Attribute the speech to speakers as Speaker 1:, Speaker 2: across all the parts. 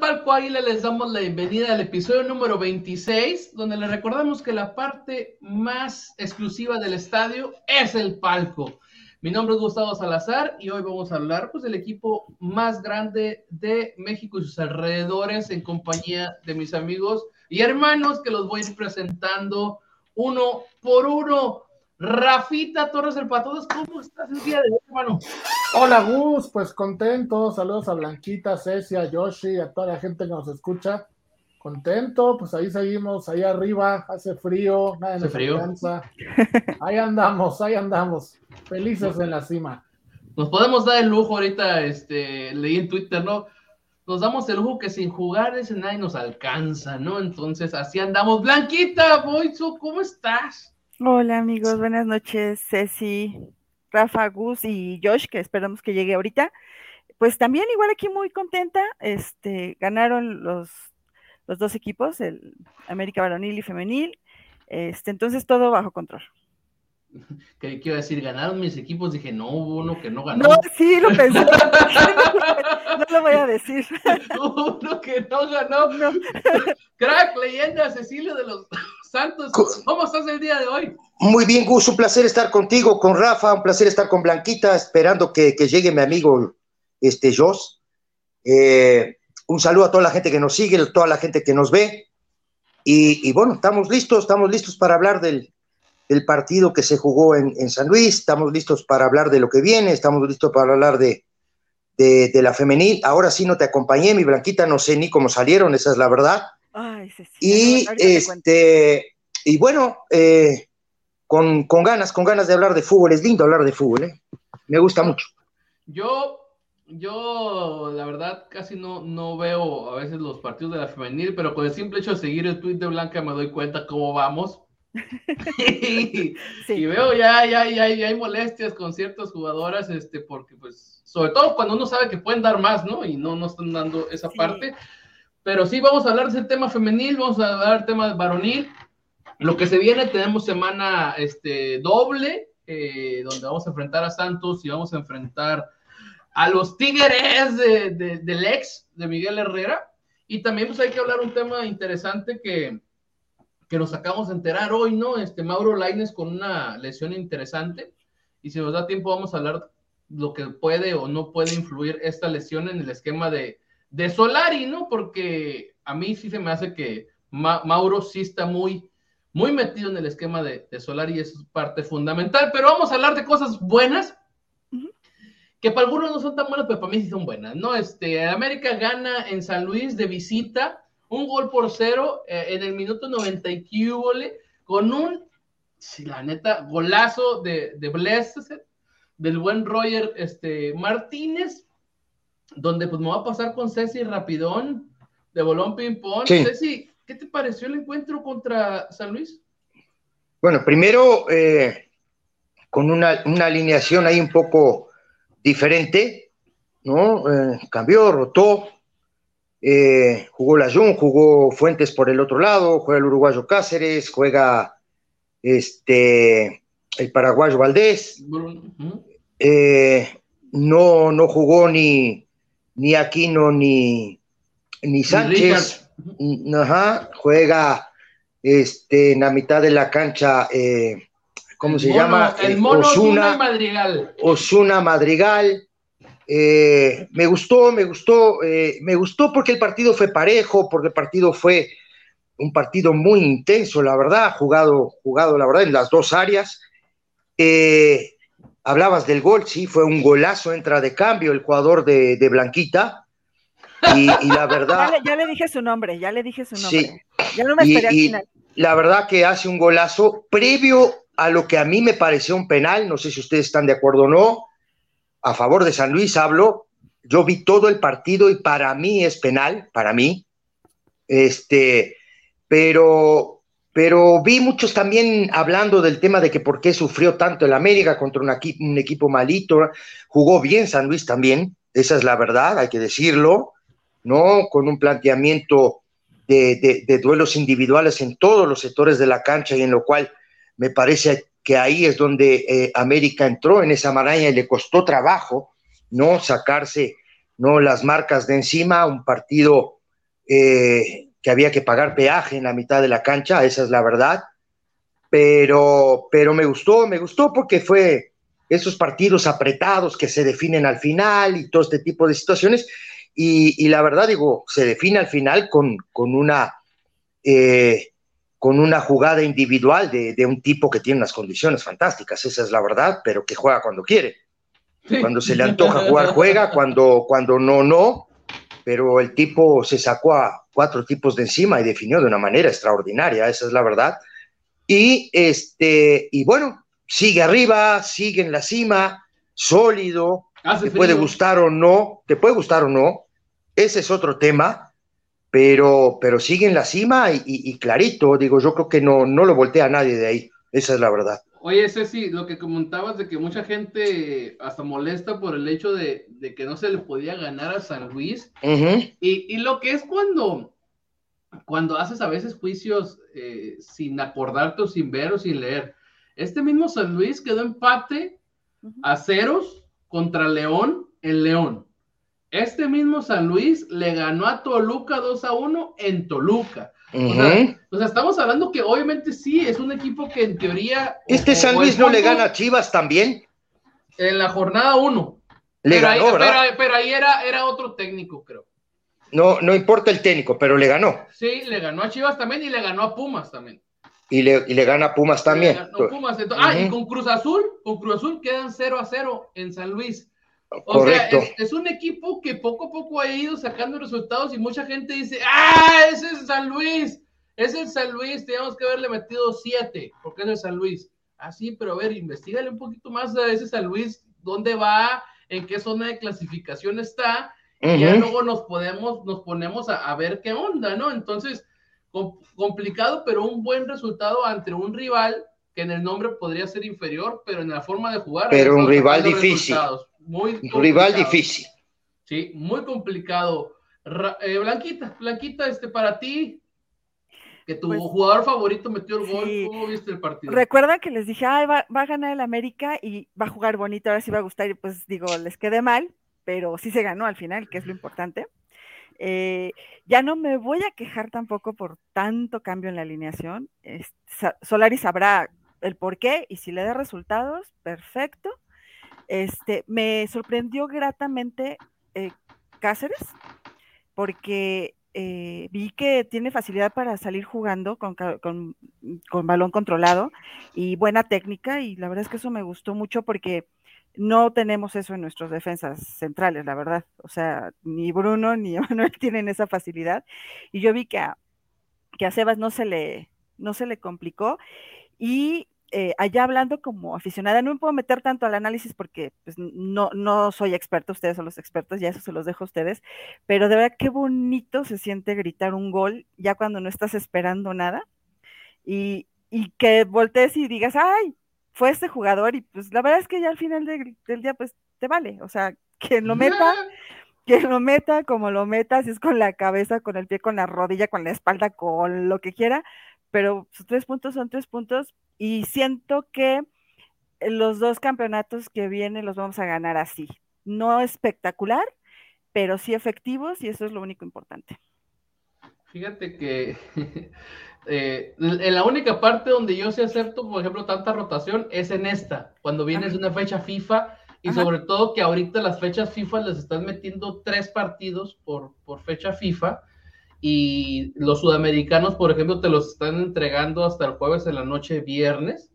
Speaker 1: Palco Águila les damos la bienvenida al episodio número 26, donde les recordamos que la parte más exclusiva del estadio es el palco. Mi nombre es Gustavo Salazar y hoy vamos a hablar pues, del equipo más grande de México y sus alrededores en compañía de mis amigos y hermanos que los voy a ir presentando uno por uno. Rafita Torres del Patodas, ¿cómo estás el día de hoy, hermano?
Speaker 2: Hola, Gus, pues contento. Saludos a Blanquita, Ceci, a Yoshi, a toda la gente que nos escucha. Contento, pues ahí seguimos, ahí arriba, hace frío, nada
Speaker 1: ¿Hace frío?
Speaker 2: Ahí andamos, ahí andamos, felices en la cima.
Speaker 1: Nos podemos dar el lujo ahorita, este, leí en Twitter, ¿no? Nos damos el lujo que sin jugar ese nadie nos alcanza, ¿no? Entonces así andamos. Blanquita, Boizo, ¿cómo estás?
Speaker 3: Hola amigos, buenas noches, Ceci, Rafa, Gus y Josh, que esperamos que llegue ahorita. Pues también igual aquí muy contenta, este, ganaron los, los dos equipos, el América Varonil y Femenil, este, entonces todo bajo control.
Speaker 1: ¿Qué quiero decir? ¿Ganaron mis equipos? Dije, no, hubo uno que no ganó.
Speaker 3: No, sí, lo pensé. no lo voy a decir.
Speaker 1: uno que no ganó. No. Crack, leyenda, Cecilio de los Santos. ¿Cómo estás el día de hoy?
Speaker 4: Muy bien, Gus, un placer estar contigo, con Rafa, un placer estar con Blanquita, esperando que, que llegue mi amigo este Jos. Eh, un saludo a toda la gente que nos sigue, a toda la gente que nos ve. Y, y bueno, estamos listos, estamos listos para hablar del, del partido que se jugó en, en, San Luis, estamos listos para hablar de lo que viene, estamos listos para hablar de, de, de, la femenil. Ahora sí no te acompañé, mi Blanquita, no sé ni cómo salieron, esa es la verdad.
Speaker 3: Ay,
Speaker 4: y, este, y bueno, eh, con, con, ganas, con ganas de hablar de fútbol, es lindo hablar de fútbol, ¿eh? me gusta mucho.
Speaker 1: Yo, yo, la verdad, casi no, no veo a veces los partidos de la femenil, pero con el simple hecho de seguir el tweet de Blanca me doy cuenta cómo vamos. y, sí. y, veo ya, ya, ya, ya, hay molestias con ciertas jugadoras, este, porque pues, sobre todo cuando uno sabe que pueden dar más, ¿no? Y no, no están dando esa sí. parte. Pero sí, vamos a hablar de ese tema femenil, vamos a hablar del tema varonil. Lo que se viene, tenemos semana este, doble, eh, donde vamos a enfrentar a Santos y vamos a enfrentar a los Tigres de, de, del ex de Miguel Herrera. Y también pues hay que hablar un tema interesante que, que nos acabamos de enterar hoy, ¿no? Este Mauro Laines con una lesión interesante. Y si nos da tiempo, vamos a hablar lo que puede o no puede influir esta lesión en el esquema de, de Solari, ¿no? Porque a mí sí se me hace que Ma Mauro sí está muy, muy metido en el esquema de, de, Solari y eso es parte fundamental. Pero vamos a hablar de cosas buenas. Que para algunos no son tan buenas, pero para mí sí son buenas, ¿no? Este, América gana en San Luis de visita un gol por cero eh, en el minuto 90 y con un, si la neta, golazo de, de Blessed, del buen Roger este, Martínez, donde pues me va a pasar con Ceci Rapidón, de Bolón Ping Pong. Sí. Ceci, ¿qué te pareció el encuentro contra San Luis?
Speaker 4: Bueno, primero, eh, con una, una, alineación ahí un poco diferente, ¿no? Eh, cambió, rotó, eh, jugó Layún, jugó Fuentes por el otro lado, juega el uruguayo Cáceres, juega este el paraguayo Valdés. Eh, no, no jugó ni, ni Aquino ni, ni Sánchez. Ajá, juega este, en la mitad de la cancha, eh, ¿cómo
Speaker 1: el
Speaker 4: se
Speaker 1: mono,
Speaker 4: llama?
Speaker 1: El mono Osuna Madrigal.
Speaker 4: Osuna Madrigal. Eh, me gustó, me gustó, eh, me gustó porque el partido fue parejo, porque el partido fue un partido muy intenso, la verdad, jugado, jugado, la verdad, en las dos áreas. Eh, hablabas del gol, sí, fue un golazo, entra de cambio el jugador de, de Blanquita. Y, y, la verdad.
Speaker 3: Ya le, ya le, dije su nombre, ya le dije su nombre. Sí, ya no me esperé
Speaker 4: y, al final. La verdad que hace un golazo previo a lo que a mí me pareció un penal, no sé si ustedes están de acuerdo o no a favor de San Luis hablo, yo vi todo el partido y para mí es penal, para mí, este, pero, pero vi muchos también hablando del tema de que por qué sufrió tanto el América contra un, equipo, malito, jugó bien San Luis también, esa es la verdad, hay que decirlo, ¿no? Con un planteamiento de duelos individuales en todos los sectores de la cancha y en lo cual me parece que ahí es donde eh, América entró en esa maraña y le costó trabajo, ¿no? Sacarse, ¿no? Las marcas de encima, un partido eh, que había que pagar peaje en la mitad de la cancha, esa es la verdad. Pero, pero me gustó, me gustó porque fue esos partidos apretados que se definen al final y todo este tipo de situaciones. Y, la verdad, digo, se define al final con, con una eh, con una jugada individual de, un tipo que tiene unas condiciones fantásticas, esa es la verdad, pero que juega cuando quiere. Cuando se le antoja jugar, juega, cuando, cuando no, no, pero el tipo se sacó a cuatro tipos de encima y definió de una manera extraordinaria, esa es la verdad. Y, este, y bueno, sigue arriba, sigue en la cima, sólido, te puede gustar o no, te puede gustar o no, ese es otro tema, pero, pero sigue en la cima y, clarito, digo, yo creo que no, no lo voltea a nadie de ahí, esa es la verdad.
Speaker 1: Oye, Ceci, lo que comentabas de que mucha gente hasta molesta por el hecho de, que no se le podía ganar a San Luis, y, lo que es cuando, cuando haces a veces juicios eh, sin acordarte o sin ver o sin leer. Este mismo San Luis quedó empate a ceros contra León en León. Este mismo San Luis le ganó a Toluca 2 a 1 en Toluca. O, sea, estamos hablando que obviamente sí, es un equipo que en teoría.
Speaker 4: ¿Este San Luis no le gana a Chivas también?
Speaker 1: En la jornada 1.
Speaker 4: Le pero ganó,
Speaker 1: ahí, Pero, ahí era, era otro técnico, creo.
Speaker 4: No, no importa el técnico, pero le ganó.
Speaker 1: Sí, le ganó a Chivas también y le ganó a Pumas también.
Speaker 4: Y le, y le gana a Pumas también.
Speaker 1: Ah, y con Cruz Azul, con Cruz Azul quedan 0 a 0 en San Luis. O sea, es, un equipo que poco a poco ha ido sacando resultados y mucha gente dice, ah, ese es San Luis, es el San Luis, teníamos que haberle metido siete, porque es el San Luis. Ah, sí, pero a ver, investigale un poquito más de ese San Luis, dónde va, en qué zona de clasificación está, y ya luego nos podemos, nos ponemos a, ver qué onda, ¿no? Entonces, complicado, pero un buen resultado ante un rival que en el nombre podría ser inferior, pero en la forma de jugar.
Speaker 4: Pero un rival difícil.
Speaker 1: Muy
Speaker 4: rival difícil.
Speaker 1: Sí, muy complicado. Eh, Blanquita, Blanquita, este para ti, que tu pues jugador favorito metió el gol, ¿cómo viste el partido?
Speaker 3: Recuerda que les dije, Ay, va, a ganar el América y va a jugar bonito, ahora sí va a gustar, y pues digo, les quedé mal, pero sí se ganó al final, que es lo importante. Eh, ya no me voy a quejar tampoco por tanto cambio en la alineación. Solari sabrá el por qué y si le da resultados, perfecto. Este, me sorprendió gratamente eh, Cáceres, porque eh, vi que tiene facilidad para salir jugando con, balón controlado y buena técnica, y la verdad es que eso me gustó mucho porque no tenemos eso en nuestras defensas centrales, la verdad. O sea, ni Bruno ni Manuel tienen esa facilidad. Y yo vi que a, que a Sebas no se le, no se le complicó. Y eh, allá hablando como aficionada, no me puedo meter tanto al análisis porque pues, no, no soy experto, ustedes son los expertos, ya eso se los dejo a ustedes, pero de verdad qué bonito se siente gritar un gol ya cuando no estás esperando nada y, y que voltees y digas, ay, fue este jugador y pues la verdad es que ya al final del día pues te vale, o sea, quien lo meta, quien lo meta, como lo meta, si es con la cabeza, con el pie, con la rodilla, con la espalda, con lo que quiera, pero sus tres puntos son tres puntos y siento que los dos campeonatos que vienen los vamos a ganar así. No espectacular, pero sí efectivos y eso es lo único importante.
Speaker 1: Fíjate que eh, en la única parte donde yo sí acepto, por ejemplo, tanta rotación es en esta, cuando vienes de una fecha FIFA y sobre todo que ahorita las fechas FIFA les están metiendo tres partidos por, por fecha FIFA y los sudamericanos, por ejemplo, te los están entregando hasta el jueves en la noche, viernes.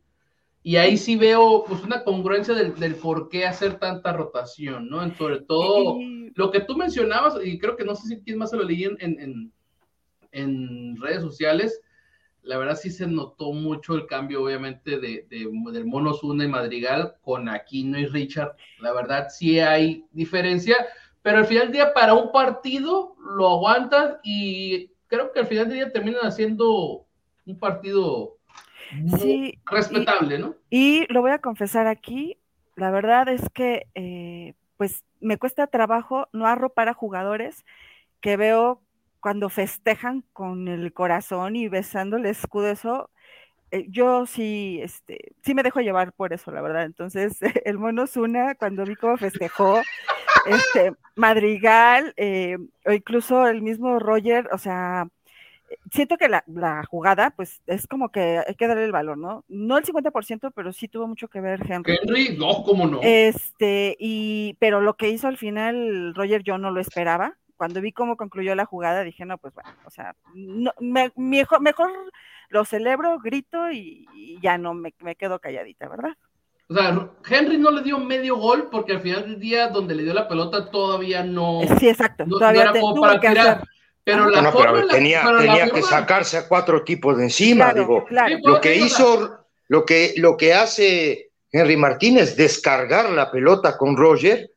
Speaker 1: Y ahí sí veo pues una congruencia del, del por qué hacer tanta rotación, ¿no? sobre todo lo que tú mencionabas, y creo que no sé si quién más se lo leí en, en, en, redes sociales, la verdad sí se notó mucho el cambio, obviamente, de, de, del Monos Una y Madrigal con Aquino y Richard. La verdad sí hay diferencia pero al final del día para un partido lo aguantas y creo que al final del día terminan haciendo un partido respetable, ¿no?
Speaker 3: Y lo voy a confesar aquí, la verdad es que eh, pues me cuesta trabajo no arropar a jugadores que veo cuando festejan con el corazón y besando el escudo, eso, eh, yo sí, este, sí me dejo llevar por eso, la verdad. Entonces, el mono Zuna, cuando vi cómo festejó, este, Madrigal, eh, o incluso el mismo Roger, o sea, siento que la, jugada, pues es como que hay que darle el valor, ¿no? No el 50%, pero sí tuvo mucho que ver
Speaker 1: Henry. Henry, no, cómo no.
Speaker 3: Este, y, pero lo que hizo al final Roger, yo no lo esperaba. Cuando vi cómo concluyó la jugada, dije, no, pues bueno, o sea, mejor, mejor lo celebro, grito y, ya no me, quedo calladita, ¿verdad?
Speaker 1: O sea, Henry no le dio medio gol porque al final del día donde le dio la pelota todavía no.
Speaker 3: Sí, exacto. todavía
Speaker 1: para tirar. Pero, la
Speaker 4: tenía, tenía que sacarse a cuatro tipos de encima, digo. Lo que hizo, lo que, lo que hace Henry Martínez, descargar la pelota con Roger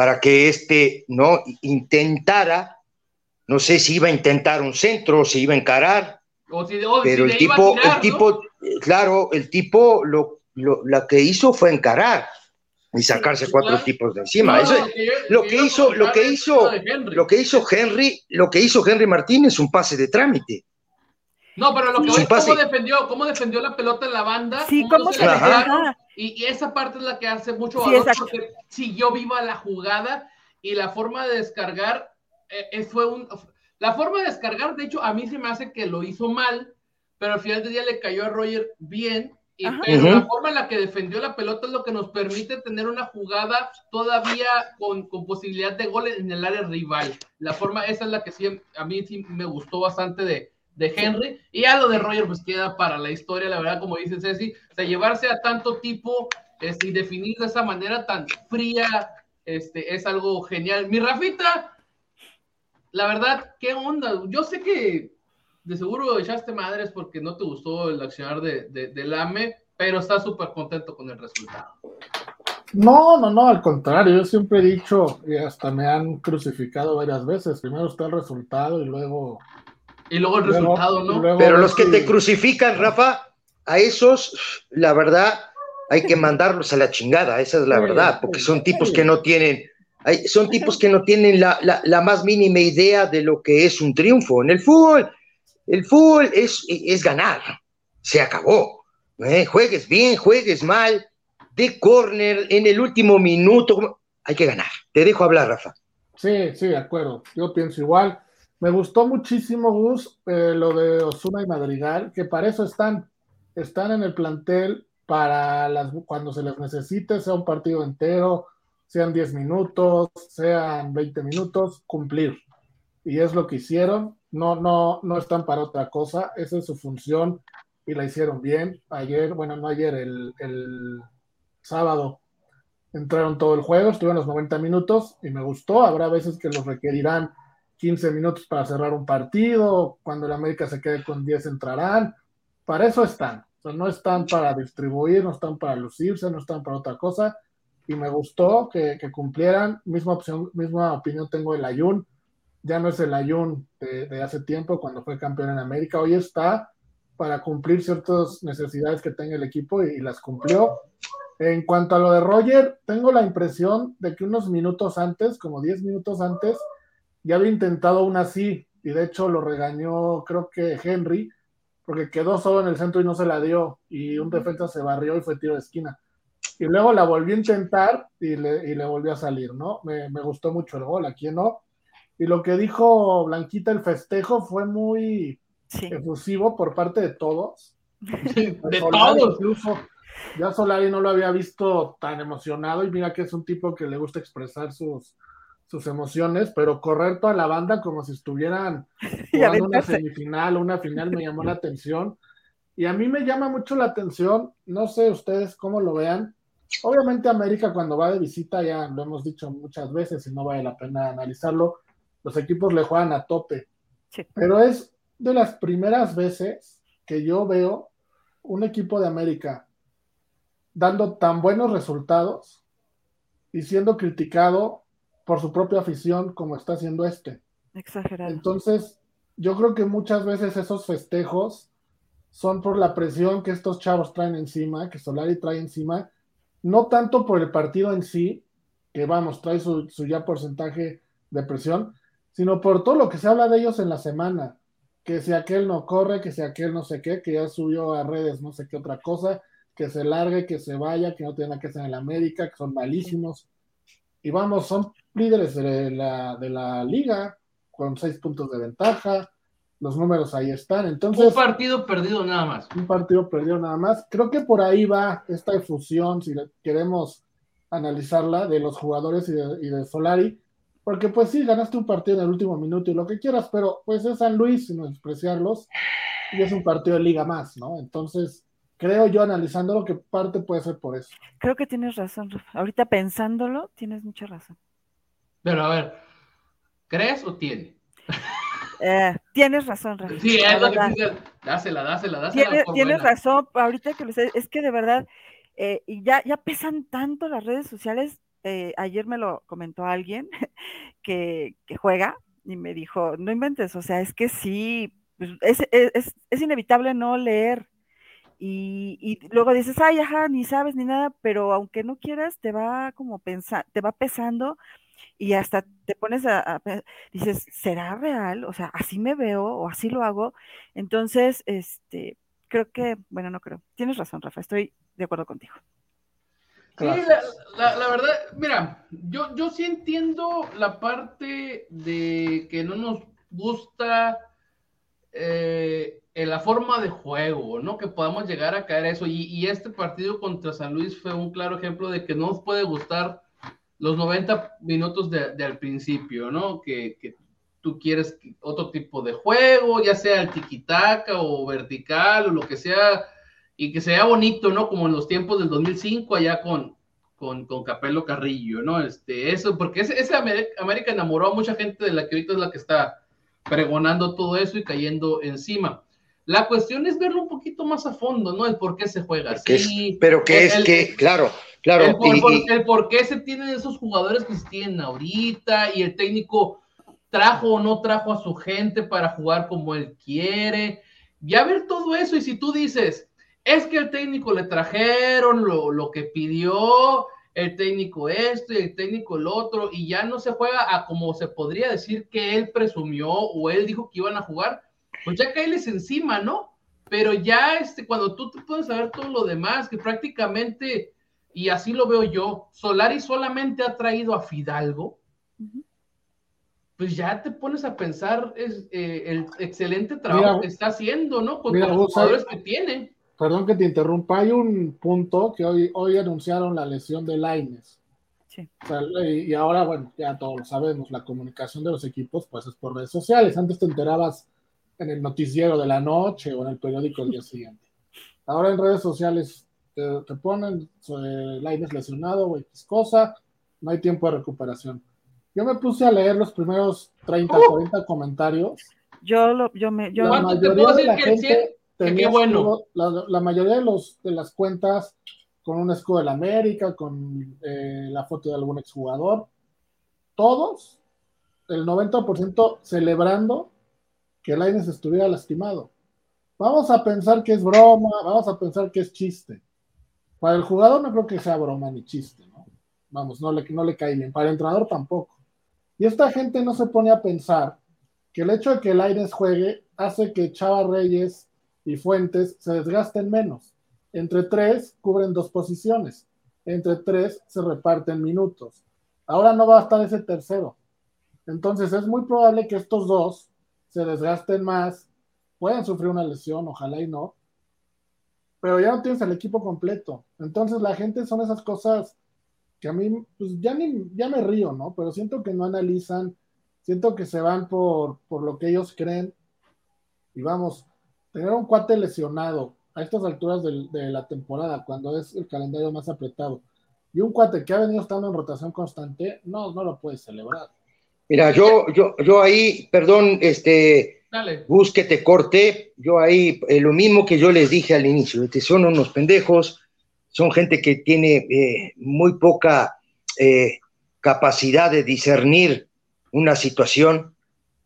Speaker 4: para que éste no intentara, no sé si iba a intentar un centro o si iba a encarar. pero el tipo, el tipo, claro, el tipo lo, lo, la que hizo fue encarar y sacarse cuatro tipos de encima. lo que hizo, lo que hizo, lo que hizo Henry, lo que hizo Henry Martínez, un pase de trámite.
Speaker 1: No, pero lo que voy cómo defendió, cómo defendió la pelota en la banda,
Speaker 3: sí, cómo, se
Speaker 1: y, y, esa parte es la que hace mucho valor porque siguió viva la jugada y la forma de descargar eh, eh, fue un la forma de descargar, de hecho, a mí se me hace que lo hizo mal, pero al final del día le cayó a Roger bien pero la forma en la que defendió la pelota es lo que nos permite tener una jugada todavía con, con, posibilidad de gol en el área rival. La forma, esa es la que sí, a mí sí me gustó bastante de, de Henry. Y a lo de Roger, pues queda para la historia, la verdad, como dice Ceci, o sea, llevarse a tanto tipo este, y definir de esa manera tan fría, este, es algo genial. Mi Rafita, la verdad, ¿qué onda? Yo sé que de seguro echaste madres porque no te gustó el accionar de, de, Lame, pero estás súper contento con el resultado.
Speaker 2: No, no, no, al contrario, yo siempre he dicho, y hasta me han crucificado varias veces, primero está el resultado y luego...
Speaker 1: Y luego el resultado, ¿no?
Speaker 4: Pero los que te crucifican, Rafa, a esos, la verdad, hay que mandarlos a la chingada, esa es la verdad, porque son tipos que no tienen, son tipos que no tienen la, la, la, más mínima idea de lo que es un triunfo. En el fútbol, el fútbol es, es ganar, se acabó. ¿eh? Juegues bien, juegues mal, de córner en el último minuto, hay que ganar. Te dejo hablar, Rafa.
Speaker 2: Sí, sí, de acuerdo. Yo pienso igual. Me gustó muchísimo, Gus, eh, lo de Osuna y Madrigal, que para eso están. Están en el plantel para las, cuando se les necesite, sea un partido entero, sean 10 minutos, sean 20 minutos, cumplir. Y es lo que hicieron no, no, no están para otra cosa, esa es su función y la hicieron bien. Ayer, bueno, no ayer, el, el sábado entraron todo el juego, estuvieron los 90 minutos y me gustó. Habrá veces que los requerirán 15 minutos para cerrar un partido, cuando el América se quede con 10 entrarán. Para eso están. no están para distribuir, no están para lucirse, no están para otra cosa. Y me gustó que, cumplieran. Misma opción, misma opinión tengo del Ayun ya no es el Ayun de, hace tiempo cuando fue campeón en América, hoy está para cumplir ciertas necesidades que tenga el equipo y, las cumplió. En cuanto a lo de Roger, tengo la impresión de que unos minutos antes, como 10 minutos antes, ya había intentado una así, y de hecho lo regañó, creo que Henry, porque quedó solo en el centro y no se la dio, y un defensa se barrió y fue tiro de esquina. Y luego la volvió a intentar y le, y le volvió a salir, ¿no? Me, me, gustó mucho el gol, aquí no. Y lo que dijo Blanquita, el festejo fue muy efusivo por parte de todos.
Speaker 1: de todos.
Speaker 2: Incluso ya Solari no lo había visto tan emocionado y mira que es un tipo que le gusta expresar sus, sus emociones, pero correr toda la banda como si estuvieran jugando una semifinal o una final me llamó la atención. Y a mí me llama mucho la atención, no sé ustedes cómo lo vean. Obviamente América cuando va de visita, ya lo hemos dicho muchas veces y no vale la pena analizarlo, los equipos le juegan a tope. Pero es de las primeras veces que yo veo un equipo de América dando tan buenos resultados y siendo criticado por su propia afición como está haciendo este.
Speaker 3: Exagerado.
Speaker 2: Entonces, yo creo que muchas veces esos festejos son por la presión que estos chavos traen encima, que Solari trae encima, no tanto por el partido en sí, que vamos, trae su, su ya porcentaje de presión, sino por todo lo que se habla de ellos en la semana. Que si aquel no corre, que si aquel no sé qué, que ya subió a redes no sé qué otra cosa, que se largue, que se vaya, que no tiene que ser en la América, que son malísimos. y vamos, son líderes de la, de la liga con seis puntos de ventaja. Los números ahí están. Entonces,
Speaker 1: un partido perdido nada más.
Speaker 2: Un partido perdido nada más. Creo que por ahí va esta efusión, si queremos analizarla, de los jugadores y de, y de Solari. Porque pues sí, ganaste un partido en el último minuto y lo que quieras, pero pues es San Luis, sin despreciarlos, y es un partido de liga más, ¿no? Entonces, creo yo analizándolo que parte puede ser por eso.
Speaker 3: Creo que tienes razón, Ahorita pensándolo, tienes mucha razón.
Speaker 1: Pero a ver, ¿crees o tiene?
Speaker 3: Eh, tienes razón,
Speaker 1: Rafa. Sí, es lo que dásela, dásela, dásela.
Speaker 3: Tienes, razón, ahorita que lo sé, es que de verdad, eh, y ya, ya pesan tanto las redes sociales. Eh, ayer me lo comentó alguien que, que, juega y me dijo, no inventes, o sea, es que sí, pues, es, es, es inevitable no leer y, luego dices, ay, ajá, ni sabes ni nada, pero aunque no quieras, te va como pensar, te va pesando y hasta te pones a, dices, ¿será real? O sea, así me veo o así lo hago. Entonces, este, creo que, bueno, no creo. Tienes razón, Rafa, estoy de acuerdo contigo.
Speaker 1: Sí, la, la, verdad, mira, yo, yo sí entiendo la parte de que no nos gusta eh, en la forma de juego, ¿no? Que podamos llegar a caer a eso. Y, este partido contra San Luis fue un claro ejemplo de que no nos puede gustar los 90 minutos de, al principio, ¿no? Que, tú quieres otro tipo de juego, ya sea el tiquitaca o vertical o lo que sea, y que sea bonito, ¿no? Como en los tiempos del 2005 allá con, con, con Capello Carrillo, ¿no? Este, eso, porque ese, ese América enamoró a mucha gente de la que ahorita es la que está pregonando todo eso y cayendo encima. La cuestión es verlo un poquito más a fondo, ¿no? El por qué se juega así.
Speaker 4: pero que es que, claro, claro.
Speaker 1: El por, qué se tienen esos jugadores que se tienen ahorita y el técnico trajo o no trajo a su gente para jugar como él quiere. Ya ver todo eso y si tú dices, es que el técnico le trajeron lo, lo que pidió, el técnico esto y el técnico el otro, y ya no se juega a como se podría decir que él presumió o él dijo que iban a jugar, pues ya caerles encima, ¿no? Pero ya este, cuando tú te puedes saber todo lo demás, que prácticamente, y así lo veo yo, Solari solamente ha traído a Fidalgo, pues ya te pones a pensar es, eh, el excelente trabajo que está haciendo, ¿no? Con, los jugadores que tiene.
Speaker 2: Perdón que te interrumpa, hay un punto que hoy, hoy anunciaron la lesión de Laines. Sí. y, ahora, bueno, ya todos lo sabemos, la comunicación de los equipos pues es por redes sociales. Antes te enterabas en el noticiero de la noche o en el periódico el día siguiente. Ahora en redes sociales te, ponen Laines lesionado o X cosa, no hay tiempo de recuperación. Yo me puse a leer los primeros 30, 40 comentarios.
Speaker 3: Yo, lo, yo me... Yo...
Speaker 2: La mayoría de la gente bueno. la, mayoría de, los, de las cuentas con un escudo de la América, con eh, la foto de algún exjugador, todos, el 90% celebrando que Laines estuviera lastimado. Vamos a pensar que es broma, vamos a pensar que es chiste. Para el jugador no creo que sea broma ni chiste, ¿no? Vamos, no le, no le cae bien. Para el entrenador tampoco. Y esta gente no se pone a pensar que el hecho de que Laines juegue hace que Chava Reyes y Fuentes se desgasten menos. Entre tres cubren dos posiciones. Entre tres se reparten minutos. Ahora no va a estar ese tercero. Entonces es muy probable que estos dos se desgasten más, puedan sufrir una lesión, ojalá y no, pero ya no tienes el equipo completo. Entonces la gente son esas cosas que a mí, pues ya, ni, ya me río, ¿no? Pero siento que no analizan, siento que se van por, por lo que ellos creen. Y vamos, tener un cuate lesionado a estas alturas de, la temporada, cuando es el calendario más apretado, y un cuate que ha venido estando en rotación constante, no, no lo puedes celebrar.
Speaker 4: Mira, yo, yo, yo ahí, perdón, este, Dale. te corte, yo ahí, eh, lo mismo que yo les dije al inicio, este, son unos pendejos, son gente que tiene eh, muy poca eh, capacidad de discernir una situación.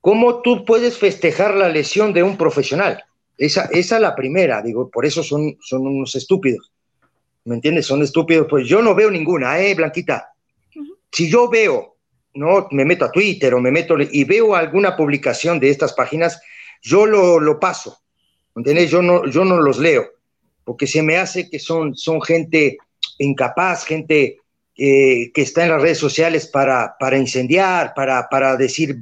Speaker 4: ¿Cómo tú puedes festejar la lesión de un profesional? Esa, esa es la primera, digo, por eso son, son unos estúpidos. ¿Me entiendes? Son estúpidos. Pues yo no veo ninguna, ¿eh, Blanquita? Si yo veo, no me meto a Twitter o me meto y veo alguna publicación de estas páginas, yo lo, lo paso. ¿Me entiendes? Yo no, yo no los leo, porque se me hace que son, son gente incapaz, gente eh, que está en las redes sociales para, para incendiar, para, para decir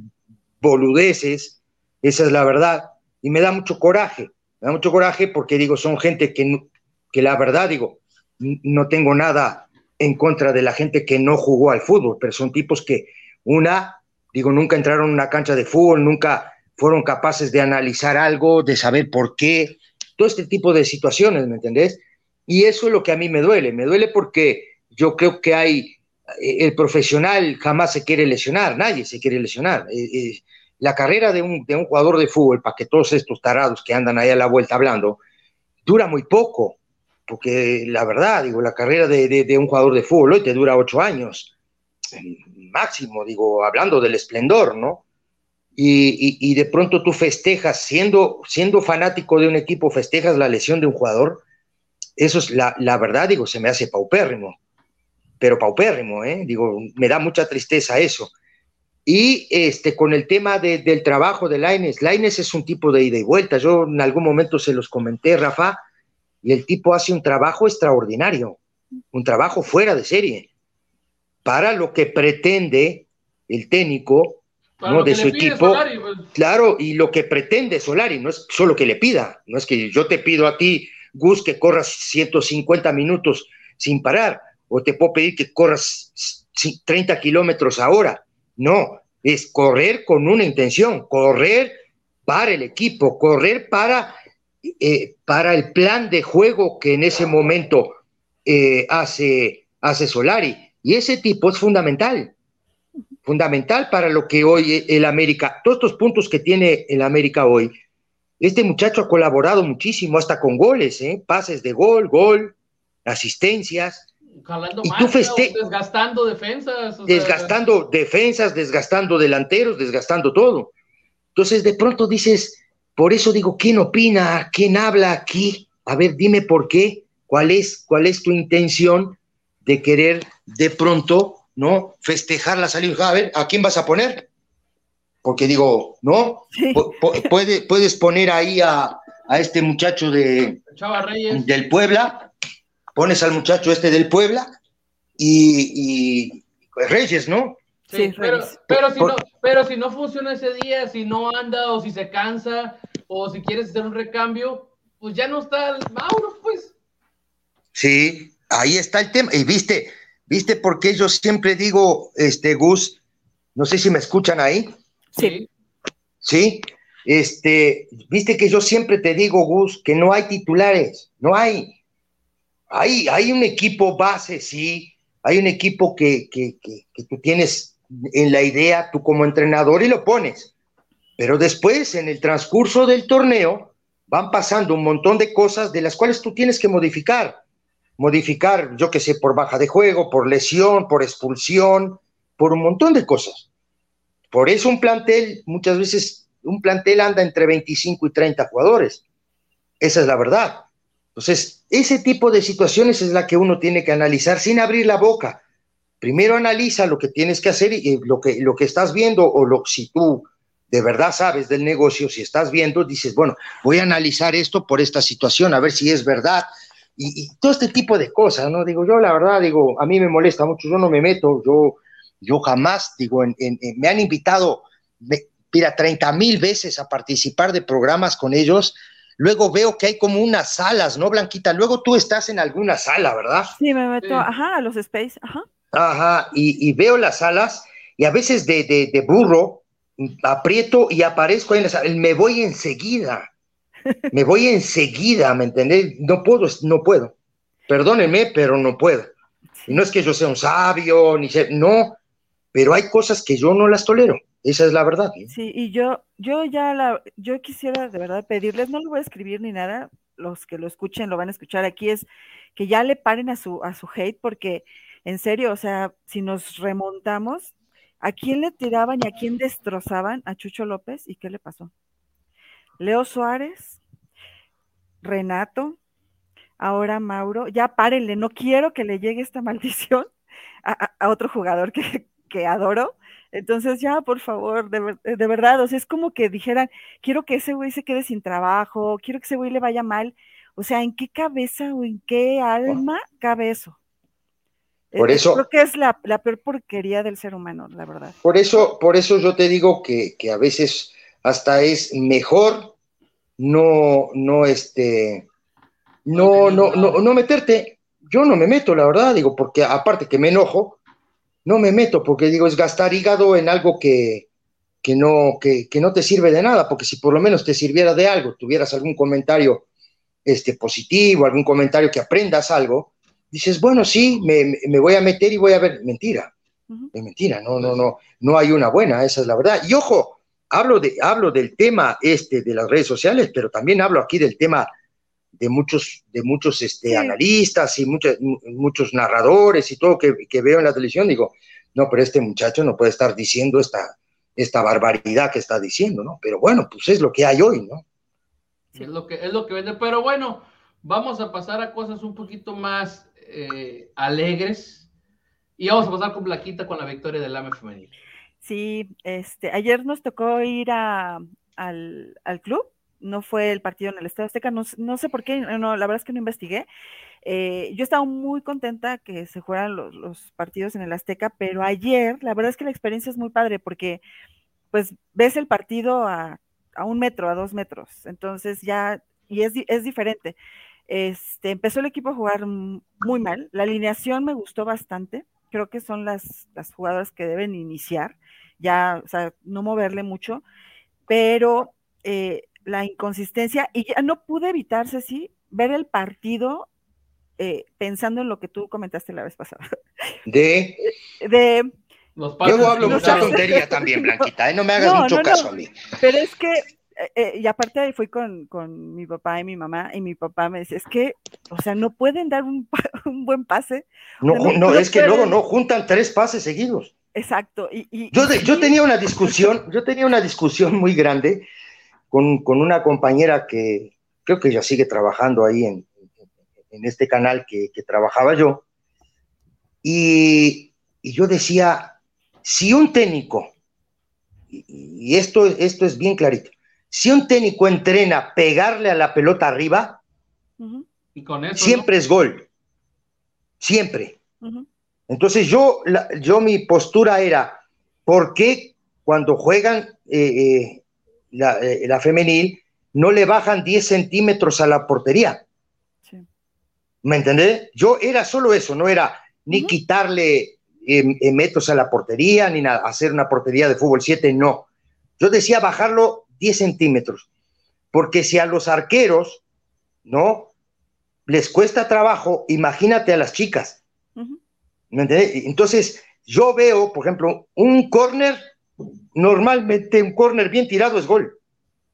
Speaker 4: boludeces, esa es la verdad, y me da mucho coraje, me da mucho coraje porque digo, son gente que, que la verdad digo, no tengo nada en contra de la gente que no jugó al fútbol, pero son tipos que una, digo, nunca entraron en una cancha de fútbol, nunca fueron capaces de analizar algo, de saber por qué, todo este tipo de situaciones, ¿me entendés? Y eso es lo que a mí me duele, me duele porque yo creo que hay, eh, el profesional jamás se quiere lesionar, nadie se quiere lesionar. Eh, eh, la carrera de un, de un jugador de fútbol, para que todos estos tarados que andan ahí a la vuelta hablando, dura muy poco, porque la verdad, digo, la carrera de, de, un jugador de fútbol hoy te dura ocho años, máximo, digo, hablando del esplendor, ¿no? Y, y, de pronto tú festejas, siendo, siendo fanático de un equipo, festejas la lesión de un jugador, eso es la, la verdad, digo, se me hace paupérrimo, pero paupérrimo, ¿eh? Digo, me da mucha tristeza eso. Y este, con el tema del trabajo de Laines, Laines es un tipo de ida y vuelta. Yo en algún momento se los comenté, Rafa, y el tipo hace un trabajo extraordinario, un trabajo fuera de serie, para lo que pretende el técnico ¿no? de su equipo. Pues. Claro, y lo que pretende Solari, no es solo que le pida, no es que yo te pido a ti, Gus, que corras 150 minutos sin parar, o te puedo pedir que corras 30 kilómetros ahora. No, es correr con una intención, correr para el equipo, correr para eh, para el plan de juego que en ese momento eh, hace, hace Solari. Y ese tipo es fundamental, fundamental para lo que hoy el América, todos estos puntos que tiene el América hoy, este muchacho ha colaborado muchísimo, hasta con goles, ¿eh? pases de gol, gol, asistencias.
Speaker 1: y tú desgastando defensas.
Speaker 4: desgastando defensas, desgastando delanteros, desgastando todo. Entonces de pronto dices, por eso digo, ¿quién opina? ¿Quién habla aquí? A ver, dime por qué. ¿Cuál es, cuál es tu intención de querer de pronto, ¿no? Festejar la salida. A ver, ¿a quién vas a poner? Porque digo, ¿no? puedes poner ahí a, este muchacho de, del Puebla, pones al muchacho este del Puebla y, y Reyes, ¿no?
Speaker 1: Sí, pero, pero, si no, pero si no funciona ese día, si no anda o si se cansa o si quieres hacer un recambio, pues ya no está el Mauro, pues.
Speaker 4: Sí, ahí está el tema. Y viste, viste porque yo siempre digo, este Gus, no sé si me escuchan ahí.
Speaker 3: Sí.
Speaker 4: Sí, este, viste que yo siempre te digo, Gus, que no hay titulares, no hay. Hay, hay un equipo base, sí, hay un equipo que, que, que, que tú tienes en la idea tú como entrenador y lo pones. Pero después, en el transcurso del torneo, van pasando un montón de cosas de las cuales tú tienes que modificar. Modificar, yo que sé, por baja de juego, por lesión, por expulsión, por un montón de cosas. Por eso un plantel, muchas veces, un plantel anda entre 25 y 30 jugadores. Esa es la verdad. Entonces, ese tipo de situaciones es la que uno tiene que analizar sin abrir la boca primero analiza lo que tienes que hacer y, lo, que, lo que estás viendo o lo, si tú de verdad sabes del negocio, si estás viendo, dices, bueno, voy a analizar esto por esta situación, a ver si es verdad. Y, todo este tipo de cosas, ¿no? Digo, yo la verdad, digo, a mí me molesta mucho, yo no me meto, yo, yo jamás, digo, en, me han invitado, mira, 30 mil veces a participar de programas con ellos, luego veo que hay como unas salas, ¿no, Blanquita? Luego tú estás en alguna sala, ¿verdad?
Speaker 3: Sí, me meto, ajá, a los space, ajá.
Speaker 4: Ajá, y, veo las alas y a veces de, de, burro aprieto y aparezco ahí en las alas. Me voy enseguida. Me voy enseguida, ¿me entendés? No puedo, no puedo. Perdónenme, pero no puedo. Y no es que yo sea un sabio, ni sé, no, pero hay cosas que yo no las tolero. Esa es la verdad.
Speaker 3: Sí, y yo, yo ya la, yo quisiera de verdad pedirles, no lo voy a escribir ni nada, los que lo escuchen lo van a escuchar aquí, es que ya le paren a su, a su hate, porque en serio, o sea, si nos remontamos, ¿a quién le tiraban y a quién destrozaban? A Chucho López, ¿y qué le pasó? Leo Suárez, Renato, ahora Mauro, ya párenle, no quiero que le llegue esta maldición a, otro jugador que, que, adoro. Entonces ya, por favor, de, de, verdad, o sea, es como que dijeran, quiero que ese güey se quede sin trabajo, quiero que ese güey le vaya mal. O sea, ¿en qué cabeza o en qué alma cabe eso?
Speaker 4: Por
Speaker 3: Eh,
Speaker 4: eso-
Speaker 3: Creo que es la, la peor porquería del ser humano, la verdad.
Speaker 4: Por eso, por eso yo te digo que, que a veces hasta es mejor no, no, este, no, no, no, no meterte. Yo no me meto, la verdad, digo, porque aparte que me enojo, no me meto, porque digo, es gastar hígado en algo que, que no, que, que no te sirve de nada, porque si por lo menos te sirviera de algo, tuvieras algún comentario este, positivo, algún comentario que aprendas algo, dices, bueno, sí, me, me- voy a meter y voy a ver, mentira, es mentira, no, no, no, no hay una buena, esa es la verdad. Y ojo, hablo, de, hablo del tema este de las redes sociales, pero también hablo aquí del tema de muchos, de muchos este,
Speaker 3: Sí.
Speaker 4: analistas y muchos, muchos narradores y todo que, que veo en la televisión, digo, no, pero este muchacho no puede estar diciendo esta, esta barbaridad que está diciendo, ¿no? Pero bueno, pues es lo que hay hoy, ¿no?
Speaker 1: Es lo que es lo que vende. Pero bueno, vamos a pasar a cosas un poquito más eh, alegres. Y vamos a pasar con Blaquita con la victoria del AME femenil.
Speaker 3: Sí, este, ayer nos tocó ir a, al, al club, no fue el partido en el Estadio Azteca, no, no sé por qué, no, la verdad es que no investigué. Eh, yo estaba muy contenta que se jugaran los, los partidos en el Azteca, pero ayer, la verdad es que la experiencia es muy padre porque pues ves el partido a, a un metro, a dos metros, entonces ya, y es, es diferente. Este, empezó el equipo a jugar muy mal, la alineación me gustó bastante, creo que son las, las jugadoras que deben iniciar, ya, o sea, no moverle mucho, pero eh, la inconsistencia, y ya no pude evitarse, sí, ver el partido eh, pensando en lo que tú comentaste la vez pasada.
Speaker 4: De,
Speaker 3: De,
Speaker 1: Los
Speaker 4: luego hablo mucha tontería también, Blanquita, ¿eh? no me hagas
Speaker 3: No,
Speaker 4: mucho
Speaker 3: no, no.
Speaker 4: caso a mí.
Speaker 3: pero es que, eh, eh, y aparte ahí fui con, con mi papá y mi mamá, y mi papá me decía, es que, o sea, no pueden dar un, un buen pase.
Speaker 4: No,
Speaker 3: No,
Speaker 4: no,
Speaker 3: no
Speaker 4: es que luego no juntan tres pases seguidos.
Speaker 3: Exacto. Y, y-
Speaker 4: Yo, de- yo tenía una discusión, yo tenía una discusión muy grande con, con una compañera que creo que ya sigue trabajando ahí en, en este canal que, que trabajaba yo. Y, y yo decía, si un técnico, y, y esto, esto es bien clarito, si un técnico entrena pegarle a la pelota arriba,
Speaker 3: ujú,
Speaker 1: Y con eso.
Speaker 4: siempre es gol. Siempre. Entonces yo, la- yo mi postura era, ¿por qué cuando juegan eh, eh, la, eh, la femenil no le bajan 10 centímetros a la portería?
Speaker 3: sí.
Speaker 4: ¿Me entendés? Yo era solo eso, no era ni quitarle metros a la portería, ni nada, hacer una portería de fútbol 7, no. Yo decía bajarlo 10 centímetros, porque si a los arqueros, ¿no? Les cuesta trabajo, imagínate a las chicas. ¿Me entendés? Entonces, yo veo, por ejemplo, un córner, normalmente un córner bien tirado es gol,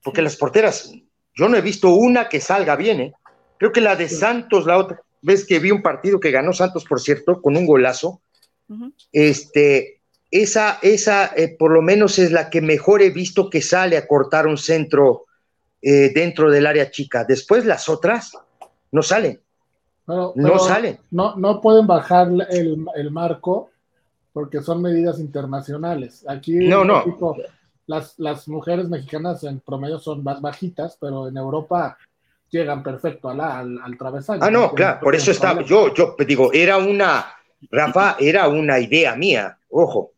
Speaker 4: porque las porteras, yo no he visto una que salga bien, ¿eh? Creo que la de Santos, la otra vez que vi un partido que ganó Santos, por cierto, con un golazo, este, esa, esa eh, por lo menos es la que mejor he visto que sale a cortar un centro eh, dentro del área chica. Después las otras no salen,
Speaker 2: Pero-
Speaker 4: no salen.
Speaker 2: No, no pueden bajar el, el marco porque son medidas internacionales. Aquí
Speaker 4: No, no.
Speaker 2: México, las, las mujeres mexicanas en promedio son más bajitas, pero en Europa llegan perfecto a la- al, al travesaño.
Speaker 4: Ah, no,
Speaker 2: tienen-
Speaker 4: claro, por eso
Speaker 2: tienen
Speaker 4: yo, yo te digo, era una, Rafa, era una idea mía, ojo,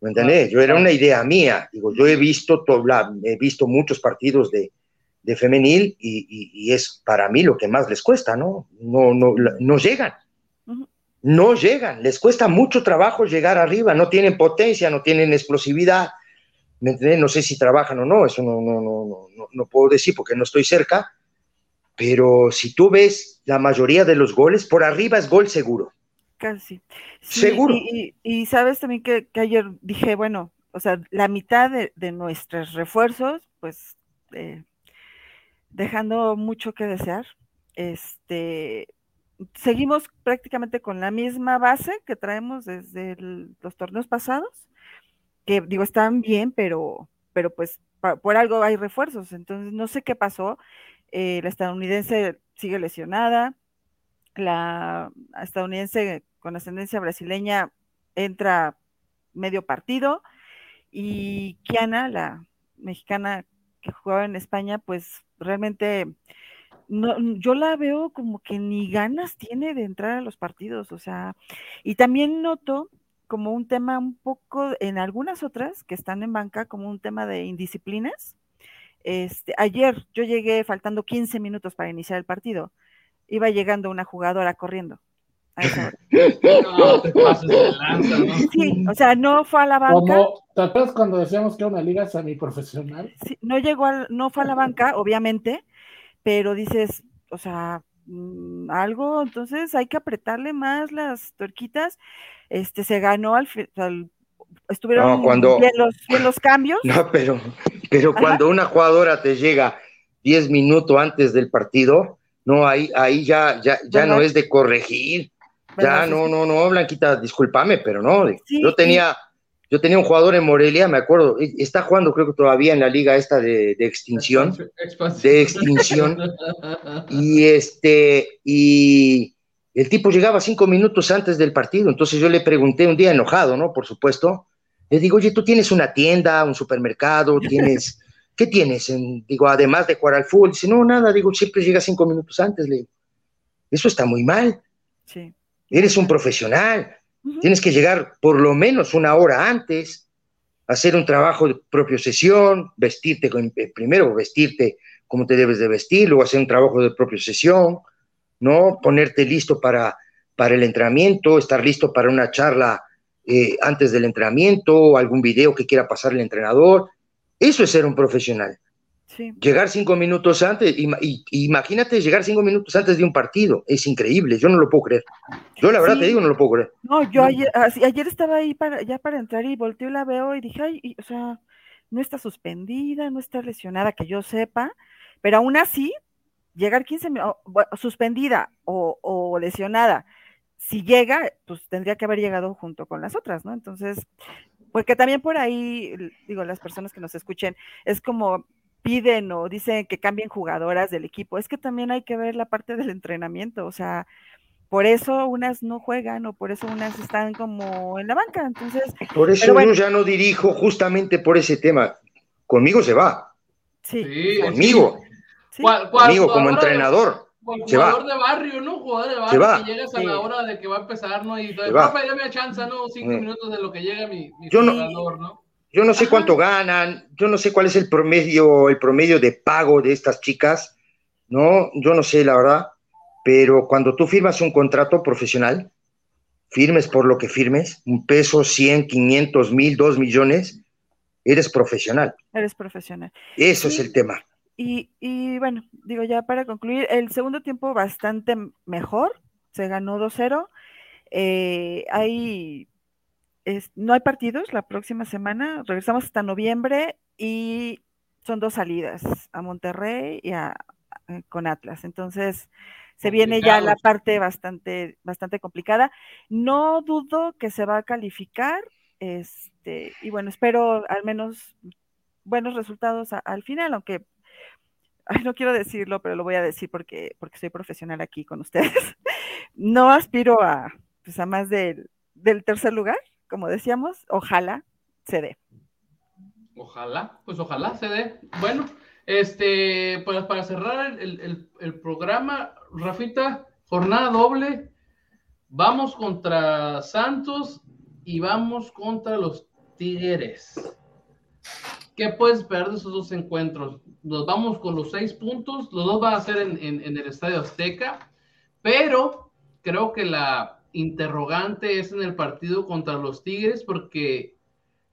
Speaker 4: ¿me entendés? Yo era una idea mía, digo, yo he visto, to- la- he visto muchos partidos de, de femenil y, y- y es para mí lo que más les cuesta, ¿no? No, no, no llegan, no llegan, les cuesta mucho trabajo llegar arriba, no tienen potencia, no tienen explosividad, ¿me entendés? No sé si trabajan o no, eso no, no, no, no, no puedo decir porque no estoy cerca, pero si tú ves la mayoría de los goles, por arriba es gol seguro.
Speaker 3: Casi. Sí,
Speaker 4: Seguro.
Speaker 3: Y, y- y sabes también que, que ayer dije, bueno, o sea, la mitad de, de nuestros refuerzos, pues eh, dejando mucho que desear. Este, seguimos prácticamente con la misma base que traemos desde el- los torneos pasados, que digo, están bien, pero, pero pues pa- por algo hay refuerzos. Entonces, no sé qué pasó. Eh, la estadounidense sigue lesionada la estadounidense con ascendencia brasileña entra medio partido y Kiana, la mexicana que jugaba en España, pues realmente no, yo la veo como que ni ganas tiene de entrar a los partidos, o sea, y también noto como un tema un poco en algunas otras que están en banca, como un tema de indisciplinas. Este, ayer yo llegué faltando 15 minutos para iniciar el partido. Iba llegando una jugadora corriendo.
Speaker 1: No, te pases de lanza, ¿no?
Speaker 3: Sí, o sea, no fue a la banca.
Speaker 2: Como, ¿Te acuerdas cuando decíamos que era una liga semiprofesional?
Speaker 3: Sí, no llegó al, no fue a la banca, obviamente, pero dices, o sea, mm, algo, entonces hay que apretarle más las tuerquitas. Este se ganó al, al estuvieron
Speaker 4: No, cuando-
Speaker 3: bien, los, bien los cambios.
Speaker 4: No, pero, pero
Speaker 3: Ajá.
Speaker 4: cuando una jugadora te llega 10 minutos antes del partido, no, ahí, ahí ya, ya, ya
Speaker 3: ¿Verdad?
Speaker 4: no es de corregir.
Speaker 3: ¿verdad?
Speaker 4: Ya, no, no, no, Blanquita, discúlpame, pero no.
Speaker 3: Sí,
Speaker 4: yo tenía, yo tenía un jugador en Morelia, me acuerdo, e- está jugando creo que todavía en la liga esta de, de extinción,
Speaker 1: Expansión.
Speaker 4: de extinción, y este, y el tipo llegaba cinco minutos antes del partido, entonces yo le pregunté un día enojado, ¿no? Por supuesto, le digo, oye, tú tienes una tienda, un supermercado, tienes, ¿qué tienes? En- digo, además de jugar al fútbol, dice, no, nada, digo, siempre llegas cinco minutos antes, le digo, eso está muy mal,
Speaker 3: Sí.
Speaker 4: eres un profesional, tienes que llegar por lo menos una hora antes, hacer un trabajo de propio sesión, vestirte, con- eh, primero vestirte como te debes de vestir, luego hacer un trabajo de propio sesión, ¿no? Ponerte listo para, para el entrenamiento, estar listo para una charla eh, antes del entrenamiento, algún video que quiera pasar el entrenador. Eso es ser un profesional.
Speaker 3: Sí.
Speaker 4: Llegar cinco minutos antes, imagínate llegar cinco minutos antes de un partido, es increíble, yo no lo puedo creer. Yo la verdad
Speaker 3: Sí.
Speaker 4: te digo, no lo puedo creer.
Speaker 3: No, yo ayer, ayer estaba ahí para, ya para entrar y volteo y la veo y dije, ay, y- o sea, no está suspendida, no está lesionada, que yo sepa, pero aún así, llegar 15 minutos, suspendida o, o lesionada, si llega, pues tendría que haber llegado junto con las otras, ¿no? Entonces, porque también por ahí, digo, las personas que nos escuchen, es como piden o dicen que cambien jugadoras del equipo, es que también hay que ver la parte del entrenamiento, o sea, por eso unas no juegan o por eso unas están como en la banca. Entonces,
Speaker 4: Por eso
Speaker 3: bueno.
Speaker 4: yo ya no dirijo justamente por ese tema. Conmigo se va,
Speaker 3: sí.
Speaker 1: Sí,
Speaker 4: conmigo,
Speaker 3: sí.
Speaker 1: ¿Cuál- cuál
Speaker 4: conmigo como entrenador. Se va.
Speaker 1: jugador de barrio, ¿no? Jugador de
Speaker 4: Se
Speaker 1: barrio
Speaker 4: va.
Speaker 1: que llegas a
Speaker 3: Sí.
Speaker 1: la hora de que va a empezar, ¿no? Y
Speaker 4: Se va.
Speaker 1: profe, dame chance, ¿no? Cinco
Speaker 4: Mm.
Speaker 1: minutos de lo que llega mi, mi
Speaker 4: Yo no-
Speaker 1: jugador, ¿no?
Speaker 4: Yo no sé
Speaker 3: Ajá.
Speaker 4: cuánto ganan, yo no sé cuál es el promedio, el promedio de pago de estas chicas, ¿no? Yo no sé, la verdad, pero cuando tú firmas un contrato profesional, firmes por lo que firmes, un peso, 100, 500, mil, 2 millones, eres profesional.
Speaker 3: Eres profesional.
Speaker 4: Eso
Speaker 3: Sí.
Speaker 4: es el tema.
Speaker 3: Y, y bueno, digo ya para concluir, el segundo tiempo bastante mejor, se ganó 2-0. Eh, hay, es- no hay partidos la próxima semana, regresamos hasta noviembre y son dos salidas, a Monterrey y a, a- con Atlas. Entonces, se viene ya la parte bastante, bastante complicada. No dudo que se va a calificar, este, y bueno, espero al menos buenos resultados a- al final, aunque ay, no quiero decirlo, pero lo voy a decir porque, porque soy profesional aquí con ustedes. No aspiro a, pues, a más del, del tercer lugar, como decíamos, ojalá se dé.
Speaker 1: Ojalá, pues ojalá se dé. Bueno, este, pues para cerrar el, el- el- programa, Rafita, jornada doble. Vamos contra Santos y vamos contra los Tigres. ¿Qué puedes esperar de esos dos encuentros? Nos vamos con los seis puntos, los dos van a ser en, el Estadio Azteca, pero creo que la interrogante es en el partido contra los Tigres porque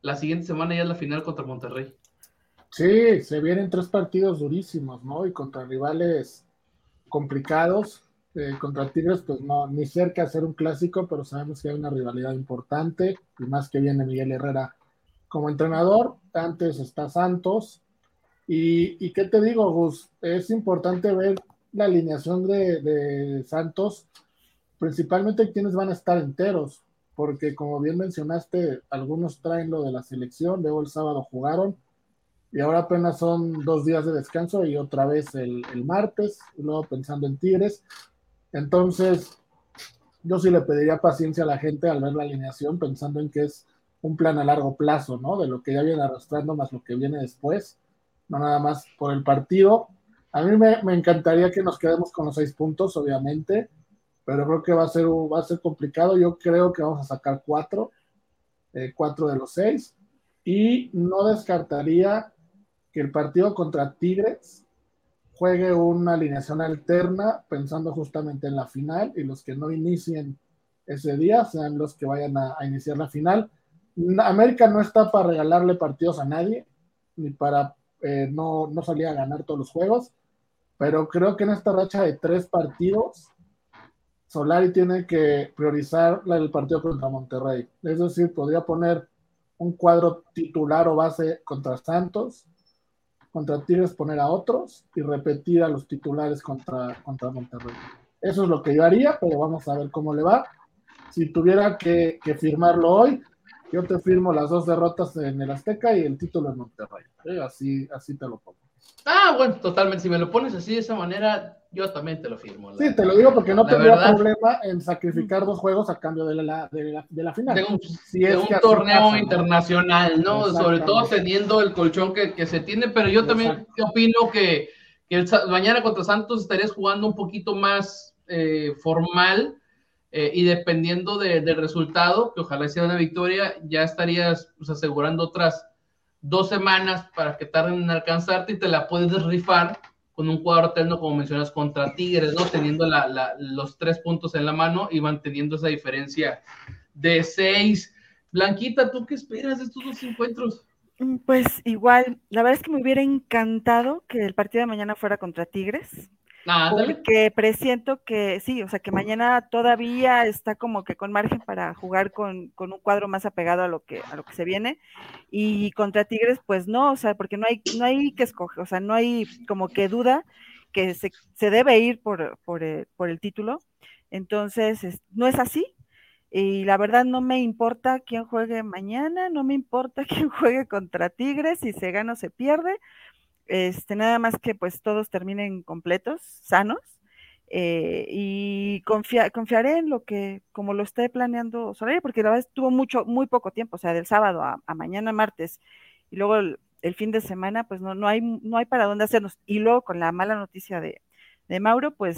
Speaker 1: la siguiente semana ya es la final contra Monterrey.
Speaker 2: Sí, se vienen tres partidos durísimos, ¿no? Y contra rivales complicados. Eh, contra Tigres, pues no, ni cerca de ser un clásico, pero sabemos que hay una rivalidad importante, y más que viene Miguel Herrera como entrenador. Antes está Santos. Y, qué te digo, Gus, es importante ver la alineación de, Santos, principalmente quienes van a estar enteros, porque como bien mencionaste, algunos traen lo de la selección, luego el sábado jugaron, y ahora apenas son dos días de descanso y otra vez el, martes, luego pensando en Tigres. Entonces, yo sí le pediría paciencia a la gente al ver la alineación, pensando en que es un plan a largo plazo, ¿no? De lo que ya viene arrastrando más lo que viene después, no nada más por el partido. A mí me, encantaría que nos quedemos con los seis puntos, obviamente, pero creo que va a ser, va a ser complicado. Yo creo que vamos a sacar cuatro, eh, cuatro de los seis, y no descartaría que el partido contra Tigres juegue una alineación alterna pensando justamente en la final y los que no inicien ese día sean los que vayan a, iniciar la final. América no está para regalarle partidos a nadie, ni para eh, no, no salir a ganar todos los juegos pero creo que en esta racha de tres partidos, Solari tiene que priorizar el partido contra Monterrey. Es decir, podría poner un cuadro titular o base contra Santos, contra Tigres poner a otros y repetir a los titulares contra, contra Monterrey. Eso es lo que yo haría, pero vamos a ver cómo le va. Si tuviera que, que firmarlo hoy, yo te firmo las dos derrotas en el Azteca y el título en Monterrey. Así, así te lo pongo.
Speaker 1: Ah, bueno, totalmente. Si me lo pones así de esa manera, yo también te lo firmo.
Speaker 2: sí, te lo digo porque no tendría problema en sacrificar dos juegos a cambio de la, de la, final.
Speaker 1: De un, un torneo internacional, ¿no? Sobre todo teniendo el colchón que, que se tiene, pero yo también opino que, que mañana contra Santos estarías jugando un poquito más eh, formal. Eh, y dependiendo del resultado, que ojalá sea una victoria, ya estarías pues, asegurando otras dos semanas para que tarden en alcanzarte y te la puedes rifar con un cuadro alterno, como mencionas, contra Tigres, ¿no? Teniendo los tres puntos en la mano y manteniendo esa diferencia de seis. Blanquita, ¿tú qué esperas de estos dos encuentros?
Speaker 3: Mm, pues igual, la verdad es que me hubiera encantado que el partido de mañana fuera contra Tigres. Ah, porque presiento que sí, o sea, que mañana todavía está como que con margen para jugar con, un cuadro más apegado a lo que a lo que se viene y contra Tigres pues no, o sea, porque no hay no hay que escoger, o sea, no hay como que duda que se, debe ir por, por, el, por el título. Entonces, no es así. Y la verdad no me importa quién juegue mañana, no me importa quién juegue contra Tigres, si se gana o se pierde este, nada más que pues todos terminen completos, sanos, eh, y confiaré en lo que, como lo esté planeando Solari, porque la verdad tuvo mucho, muy poco tiempo, o sea, del sábado a, mañana martes, y luego el, fin de semana, pues no, no, hay, no hay para dónde hacernos. Y luego con la mala noticia de, Mauro, pues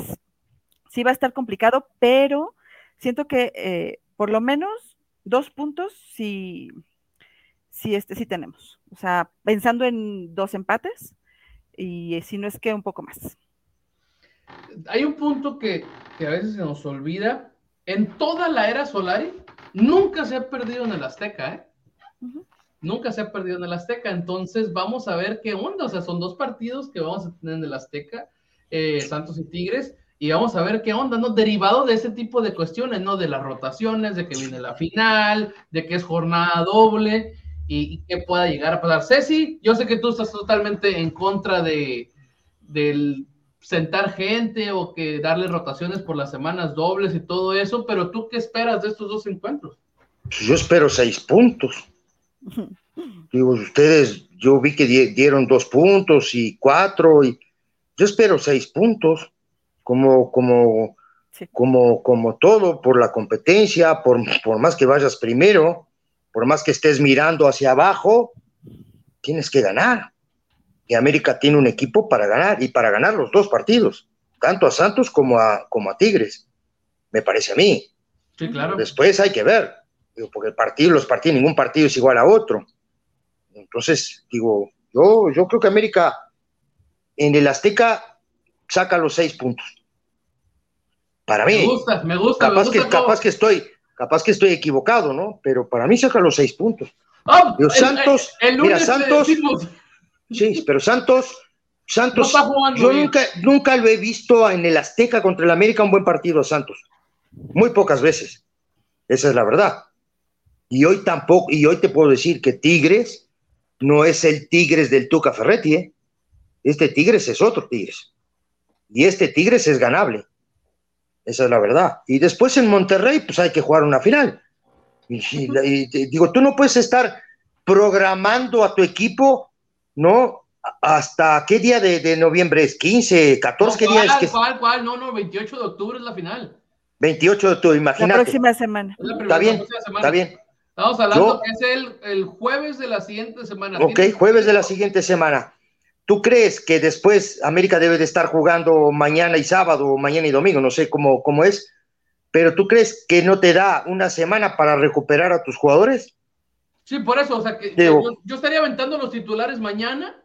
Speaker 3: sí va a estar complicado, pero siento que eh, por lo menos dos puntos sí, sí, este, sí tenemos. O sea, pensando en dos empates, y si no es que un poco más.
Speaker 1: Hay un punto que, a veces se nos olvida. En toda la era Solari, nunca se ha perdido en el Azteca, ¿eh? Nunca se ha perdido en el Azteca. Entonces, vamos a ver qué onda. O sea, son dos partidos que vamos a tener en el Azteca, eh, Santos y Tigres, y vamos a ver qué onda, ¿no? Derivado de ese tipo de cuestiones, ¿no? De las rotaciones, de que viene la final, de que es jornada doble y, qué pueda llegar a pasar. Ceci, yo sé que tú estás totalmente en contra de del sentar gente o que darle rotaciones por las semanas dobles y todo eso, pero tú qué esperas de estos dos encuentros?
Speaker 4: Yo espero seis puntos. Digo, ustedes, yo vi que dieron dos puntos y cuatro, y yo espero seis puntos, como, como, como, como todo, por la competencia, por, por más que vayas primero por más que estés mirando hacia abajo, tienes que ganar. Y América tiene un equipo para ganar y para ganar los dos partidos, tanto a Santos como a, como a Tigres, me parece a mí.
Speaker 1: Sí, claro.
Speaker 4: Después hay que ver, porque el partido, los partidos, ningún partido es igual a otro. Entonces, digo, yo, yo creo que América en el Azteca saca los seis puntos. Para mí.
Speaker 1: Me gusta, me gusta.
Speaker 4: Capaz,
Speaker 1: que,
Speaker 4: capaz que estoy, Capaz que estoy equivocado, ¿no? Pero para mí saca los seis puntos. Ah, Santos, mira, Santos, sí, pero Santos, Santos, yo nunca, nunca lo he visto en el Azteca contra el América un buen partido a Santos. Muy pocas veces. Esa es la verdad. Y hoy tampoco, y hoy te puedo decir que Tigres no es el Tigres del Tuca Ferretti, ¿eh? Este Tigres es otro Tigres. Y este Tigres es ganable. Esa es la verdad. Y después en Monterrey, pues hay que jugar una final. Y, digo, tú no puedes estar programando a tu equipo, ¿no? ¿Hasta qué día de, noviembre es? ¿15, 14? ¿Qué día es? Que...
Speaker 1: ¿Cuál, cuál? No, no, 28 de octubre es la final.
Speaker 4: 28 de octubre, imagínate.
Speaker 3: La próxima semana.
Speaker 4: está bien, está bien.
Speaker 1: Estamos hablando que es el, el, jueves de la siguiente semana.
Speaker 4: Ok, jueves de la siguiente semana. ¿Tú crees que después América debe de estar jugando mañana y sábado, o mañana y domingo? No sé cómo, cómo es, pero ¿tú crees que no te da una semana para recuperar a tus jugadores?
Speaker 1: Sí, por eso, o sea, que yo, yo, estaría aventando los titulares mañana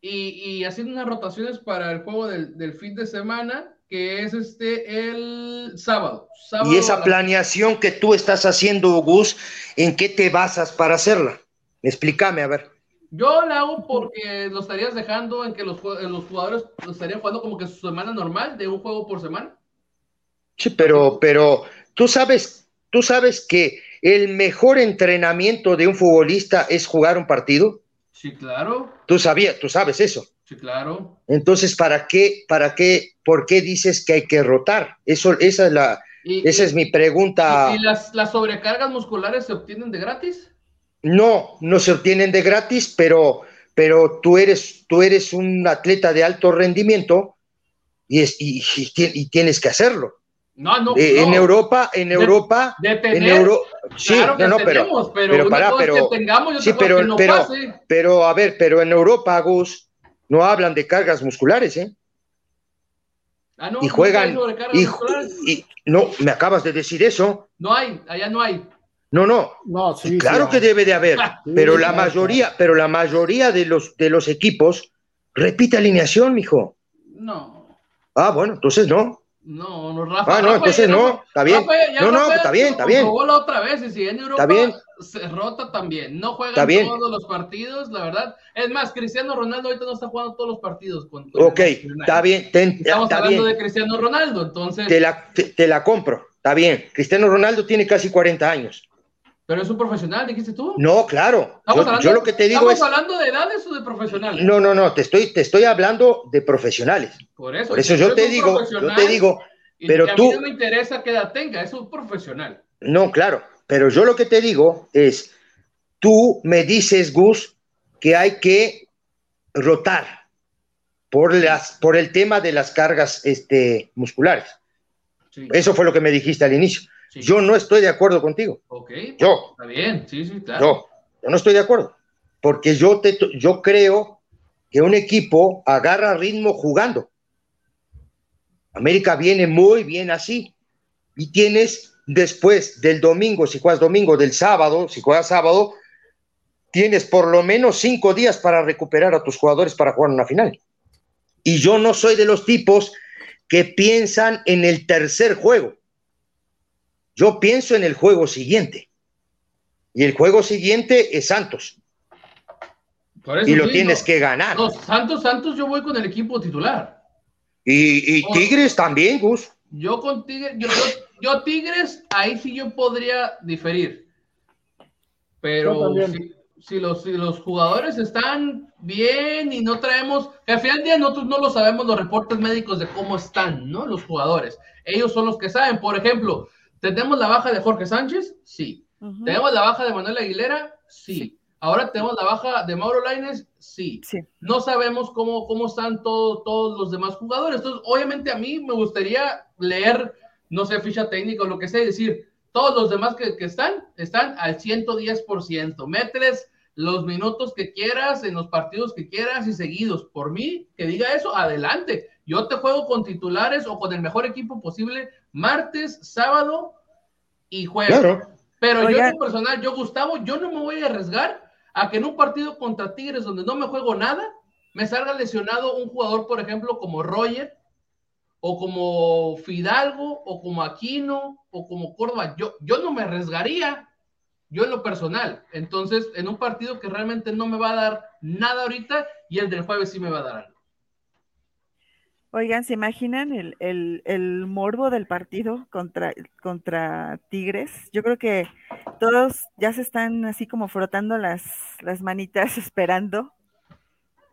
Speaker 1: y, y, haciendo unas rotaciones para el juego del, del, fin de semana, que es este el sábado. sábado
Speaker 4: y esa planeación que tú estás haciendo, Gus, ¿en qué te basas para hacerla? Explícame, a ver.
Speaker 1: Yo la hago porque lo estarías dejando en que los, los jugadores lo estarían jugando como que su semana normal, de un juego por semana.
Speaker 4: Sí, pero, pero tú sabes, tú sabes que el mejor entrenamiento de un futbolista es jugar un partido.
Speaker 1: Sí, claro.
Speaker 4: Tú sabías, tú sabes eso.
Speaker 1: Sí, claro.
Speaker 4: Entonces, ¿para qué, para qué, por qué dices que hay que rotar? Eso, esa es la, y, esa y, es mi pregunta.
Speaker 1: ¿Y, las, las sobrecargas musculares se obtienen de gratis?
Speaker 4: No, no se obtienen de gratis, pero, pero tú, eres, tú eres un atleta de alto rendimiento y, es, y, y tienes que hacerlo.
Speaker 1: No, no,
Speaker 4: eh,
Speaker 1: no.
Speaker 4: En Europa, en Europa,
Speaker 1: de, de tener,
Speaker 4: en Euro, sí,
Speaker 1: claro que
Speaker 4: no,
Speaker 1: tenemos,
Speaker 4: pero,
Speaker 1: pero,
Speaker 4: pero, para, pero,
Speaker 1: que tengamos, yo
Speaker 4: sí, pero,
Speaker 1: que no
Speaker 4: pero,
Speaker 1: pase.
Speaker 4: pero, a ver, pero en Europa, Gus, no hablan de cargas musculares, ¿eh?
Speaker 1: Ah, no,
Speaker 4: y juegan,
Speaker 1: no
Speaker 4: y, y, no, me acabas de decir eso.
Speaker 1: No hay, allá no hay.
Speaker 4: No, no.
Speaker 2: no sí,
Speaker 4: claro
Speaker 2: sí,
Speaker 4: que debe de haber,
Speaker 2: Sí,
Speaker 4: pero la mayoría, pero la mayoría de los de los equipos repite alineación, mijo.
Speaker 1: No,
Speaker 4: Ah, bueno, entonces no.
Speaker 1: no, no, Rafa.
Speaker 4: Ah, no,
Speaker 1: Rafa,
Speaker 4: entonces
Speaker 1: ya
Speaker 4: no, está bien.
Speaker 1: Rafa, ya
Speaker 4: No, no,
Speaker 1: Rafa
Speaker 4: está bien, está bien.
Speaker 1: comprobó la otra vez, y si en Europa
Speaker 4: Está bien.
Speaker 1: se rota también. No
Speaker 4: bien.
Speaker 1: todos los partidos, la verdad. Es más, Cristiano Ronaldo ahorita no está jugando todos los partidos. Con,
Speaker 4: Ok, está bien,
Speaker 1: Estamos
Speaker 4: está
Speaker 1: hablando
Speaker 4: bien.
Speaker 1: de Cristiano Ronaldo, entonces.
Speaker 4: Te la, te, te la compro, está bien. Cristiano Ronaldo tiene casi 40 años.
Speaker 1: Pero es un profesional, dijiste tú.
Speaker 4: No, claro.
Speaker 1: Estamos
Speaker 4: Yo,
Speaker 1: hablando,
Speaker 4: yo lo que te digo
Speaker 1: ¿Estamos
Speaker 4: es.
Speaker 1: hablando de edades o de profesionales?
Speaker 4: No, no, no, te estoy, te estoy hablando de profesionales.
Speaker 1: Por eso,
Speaker 4: Por eso yo te digo, yo te digo, pero
Speaker 1: a
Speaker 4: tú-
Speaker 1: mí no me interesa qué edad tenga, es un profesional.
Speaker 4: no, claro, pero yo lo que te digo es, tú me dices, Gus, que hay que rotar por, las, por el tema de las cargas este, musculares.
Speaker 1: Sí,
Speaker 4: Eso fue lo que me dijiste al inicio.
Speaker 1: Sí.
Speaker 4: Yo no estoy de acuerdo contigo.
Speaker 1: Ok,
Speaker 4: Yo,
Speaker 1: está bien, sí, sí, claro.
Speaker 4: yo, yo no estoy de acuerdo. Porque yo, te, yo creo que un equipo agarra ritmo jugando. América viene muy bien así. Y tienes después del domingo, si juegas domingo, del sábado, si juegas sábado, tienes por lo menos cinco días para recuperar a tus jugadores para jugar una final. Y yo no soy de los tipos que piensan en el tercer juego. Yo pienso en el juego siguiente. Y el juego siguiente es Santos.
Speaker 1: Por eso
Speaker 4: Y lo tienes que ganar.
Speaker 1: no, Santos, Santos, yo voy con el equipo titular.
Speaker 4: Y, y
Speaker 1: Oh.
Speaker 4: Tigres también, Gus.
Speaker 1: Yo con Tigres, yo, yo, yo Tigres, ahí sí yo podría diferir. Pero si, si los, si los jugadores están bien y no traemos, que al final del día nosotros no lo sabemos los reportes médicos de cómo están, ¿no? Los jugadores. Ellos son los que saben. Por ejemplo, ¿tenemos la baja de Jorge Sánchez? Sí. ¿Tenemos la baja de Manuel Aguilera? Sí. Ahora tenemos la baja de Mauro Laines? Sí.
Speaker 3: Sí.
Speaker 1: No sabemos cómo, cómo están todo- todos los demás jugadores. Entonces, obviamente a mí me gustaría leer, no sé, ficha técnica o lo que sea, y decir, todos los demás que, que están, están al 110%. Mételes los minutos que quieras, en los partidos que quieras y seguidos. Por mí, que diga eso, adelante. Yo te juego con titulares o con el mejor equipo posible martes, sábado y jueves.
Speaker 4: Claro.
Speaker 1: Pero yo en lo personal, yo Gustavo, yo no me voy a arriesgar a que en un partido contra Tigres donde no me juego nada, me salga lesionado un jugador, por ejemplo, como Roger, o como Fidalgo, o como Aquino, o como Córdoba. Yo, yo no me arriesgaría, yo en lo personal. Entonces, en un partido que realmente no me va a dar nada ahorita, y el del jueves sí me va a dar algo.
Speaker 3: Oigan, ¿se imaginan el, el, el morbo del partido contra, contra Tigres? Yo creo que todos ya se están así como frotando las, las manitas esperando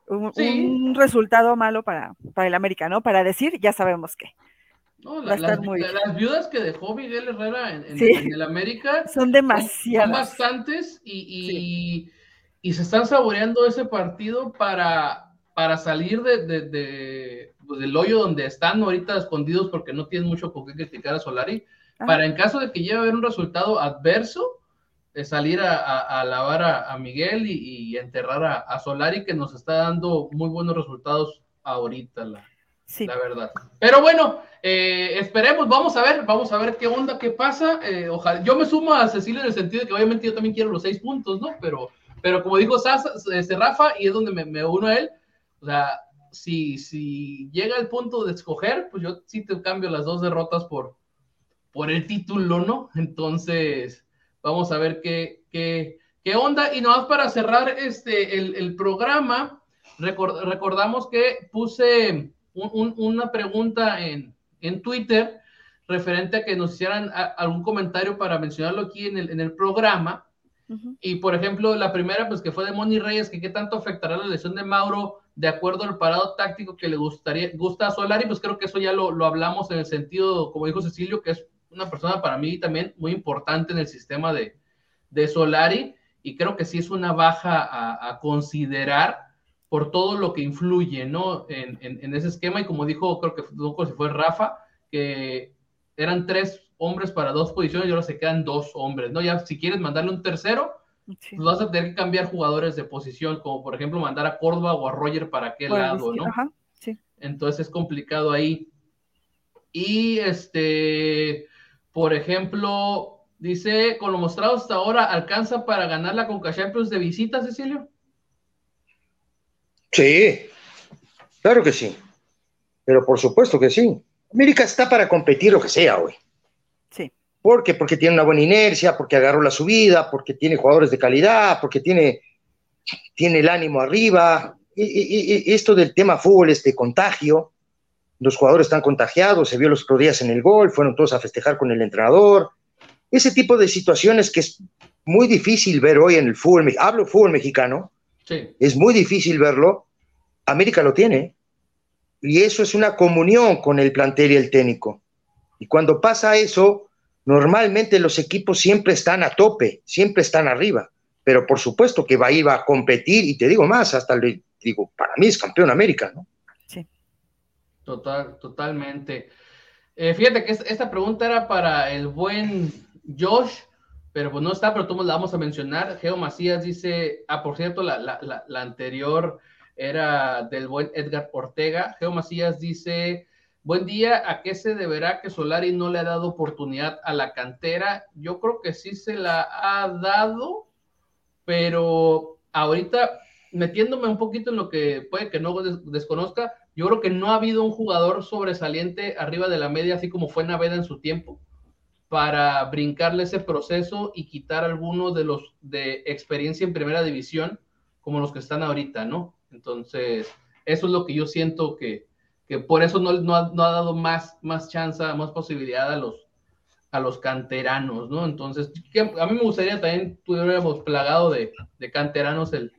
Speaker 3: un,
Speaker 1: Sí.
Speaker 3: un resultado malo para, para el América, ¿no? Para decir, ya sabemos qué.
Speaker 1: No, las,
Speaker 3: muy-
Speaker 1: viudas que dejó Miguel Herrera en, en-
Speaker 3: Sí.
Speaker 1: en el América
Speaker 3: Son
Speaker 1: Son- Son
Speaker 3: demasiadas.
Speaker 1: bastantes y, y- y se están saboreando ese partido para, para salir de, de- de- pues, del hoyo donde están ahorita escondidos porque no tienen mucho por qué criticar a Solari.
Speaker 3: Ajá.
Speaker 1: Para en caso de que llegue a haber un resultado adverso, salir a, alabar a, Miguel y, enterrar a, Solari, que nos está dando muy buenos resultados ahorita, la, la verdad. Pero bueno, eh, esperemos, vamos a ver, vamos a ver qué onda, qué pasa. Eh, ojalá, yo me sumo a Cecilia en el sentido de que obviamente yo también quiero los seis puntos, ¿no? Pero, pero como dijo este, Rafa, y es donde me, me uno a él, o sea, si, si llega el punto de escoger, pues yo sí te cambio las dos derrotas por, por el título, ¿no? Entonces, vamos a ver qué, qué, qué onda. Y nomás para cerrar este, el, programa, recordamos que puse una pregunta en, en, Twitter referente a que nos hicieran algún comentario para mencionarlo aquí en el, en el programa. Y por ejemplo, la primera, pues que fue de Moni Reyes, que qué tanto afectará la lesión de Mauro de acuerdo al parado táctico que le gustaría, gusta a Solari, pues creo que eso ya lo, lo hablamos en el sentido, como dijo Cecilio, que es una persona para mí también muy importante en el sistema de, de Solari, y creo que sí es una baja a, considerar por todo lo que influye, ¿no? En, en, ese esquema, y como dijo, creo que fue, si fue Rafa, que eran tres hombres para dos posiciones y ahora se quedan dos hombres, ¿no? Ya si quieres mandarle un tercero, pues vas a tener que cambiar jugadores de posición, como por ejemplo mandar a Córdoba o a Roger para aquel lado, ¿no?
Speaker 3: sí.
Speaker 1: Entonces es complicado ahí. Y este, por ejemplo, dice, con lo mostrado hasta ahora, ¿alcanza para ganar la Conca Champions de visita, Cecilio?
Speaker 4: Sí, claro que sí. Pero por supuesto que sí. América está para competir lo que sea, hoy. ¿Por qué? Porque tiene una buena inercia, porque agarró la subida, porque tiene jugadores de calidad, porque tiene, tiene el ánimo arriba. Y, esto del tema fútbol, este contagio, los jugadores están contagiados, se vio los otros días en el gol, fueron todos a festejar con el entrenador. Ese tipo de situaciones que es muy difícil ver hoy en el fútbol, hablo fútbol mexicano, es muy difícil verlo. América lo tiene. Y eso es una comunión con el plantel y el técnico. Y cuando pasa eso, normalmente los equipos siempre están a tope, siempre están arriba, pero por supuesto que va a ir a competir y te digo más, hasta le digo, para mí es campeón América, ¿no?
Speaker 3: Sí.
Speaker 1: Total, totalmente. Eh, fíjate que esta pregunta era para el buen Josh, pero pues no está, pero todos la vamos a mencionar. Geo Macías dice, ah, por cierto, la, la, la anterior era del buen Edgar Ortega. Geo Macías dice, Buen día, ¿a qué se deberá que Solari no le ha dado oportunidad a la cantera? Yo creo que sí se la ha dado, pero ahorita metiéndome un poquito en lo que puede que no desconozca, yo creo que no ha habido un jugador sobresaliente arriba de la media, así como fue Naveda en su tiempo, para brincarle ese proceso y quitar algunos de los de experiencia en primera división, como los que están ahorita, ¿no? Entonces, eso es lo que yo siento que, que por eso no, no, ha, dado más, más chance, más posibilidad a los, a los canteranos, ¿no? Entonces, a mí me gustaría también tuviéramos plagado de, de canteranos el,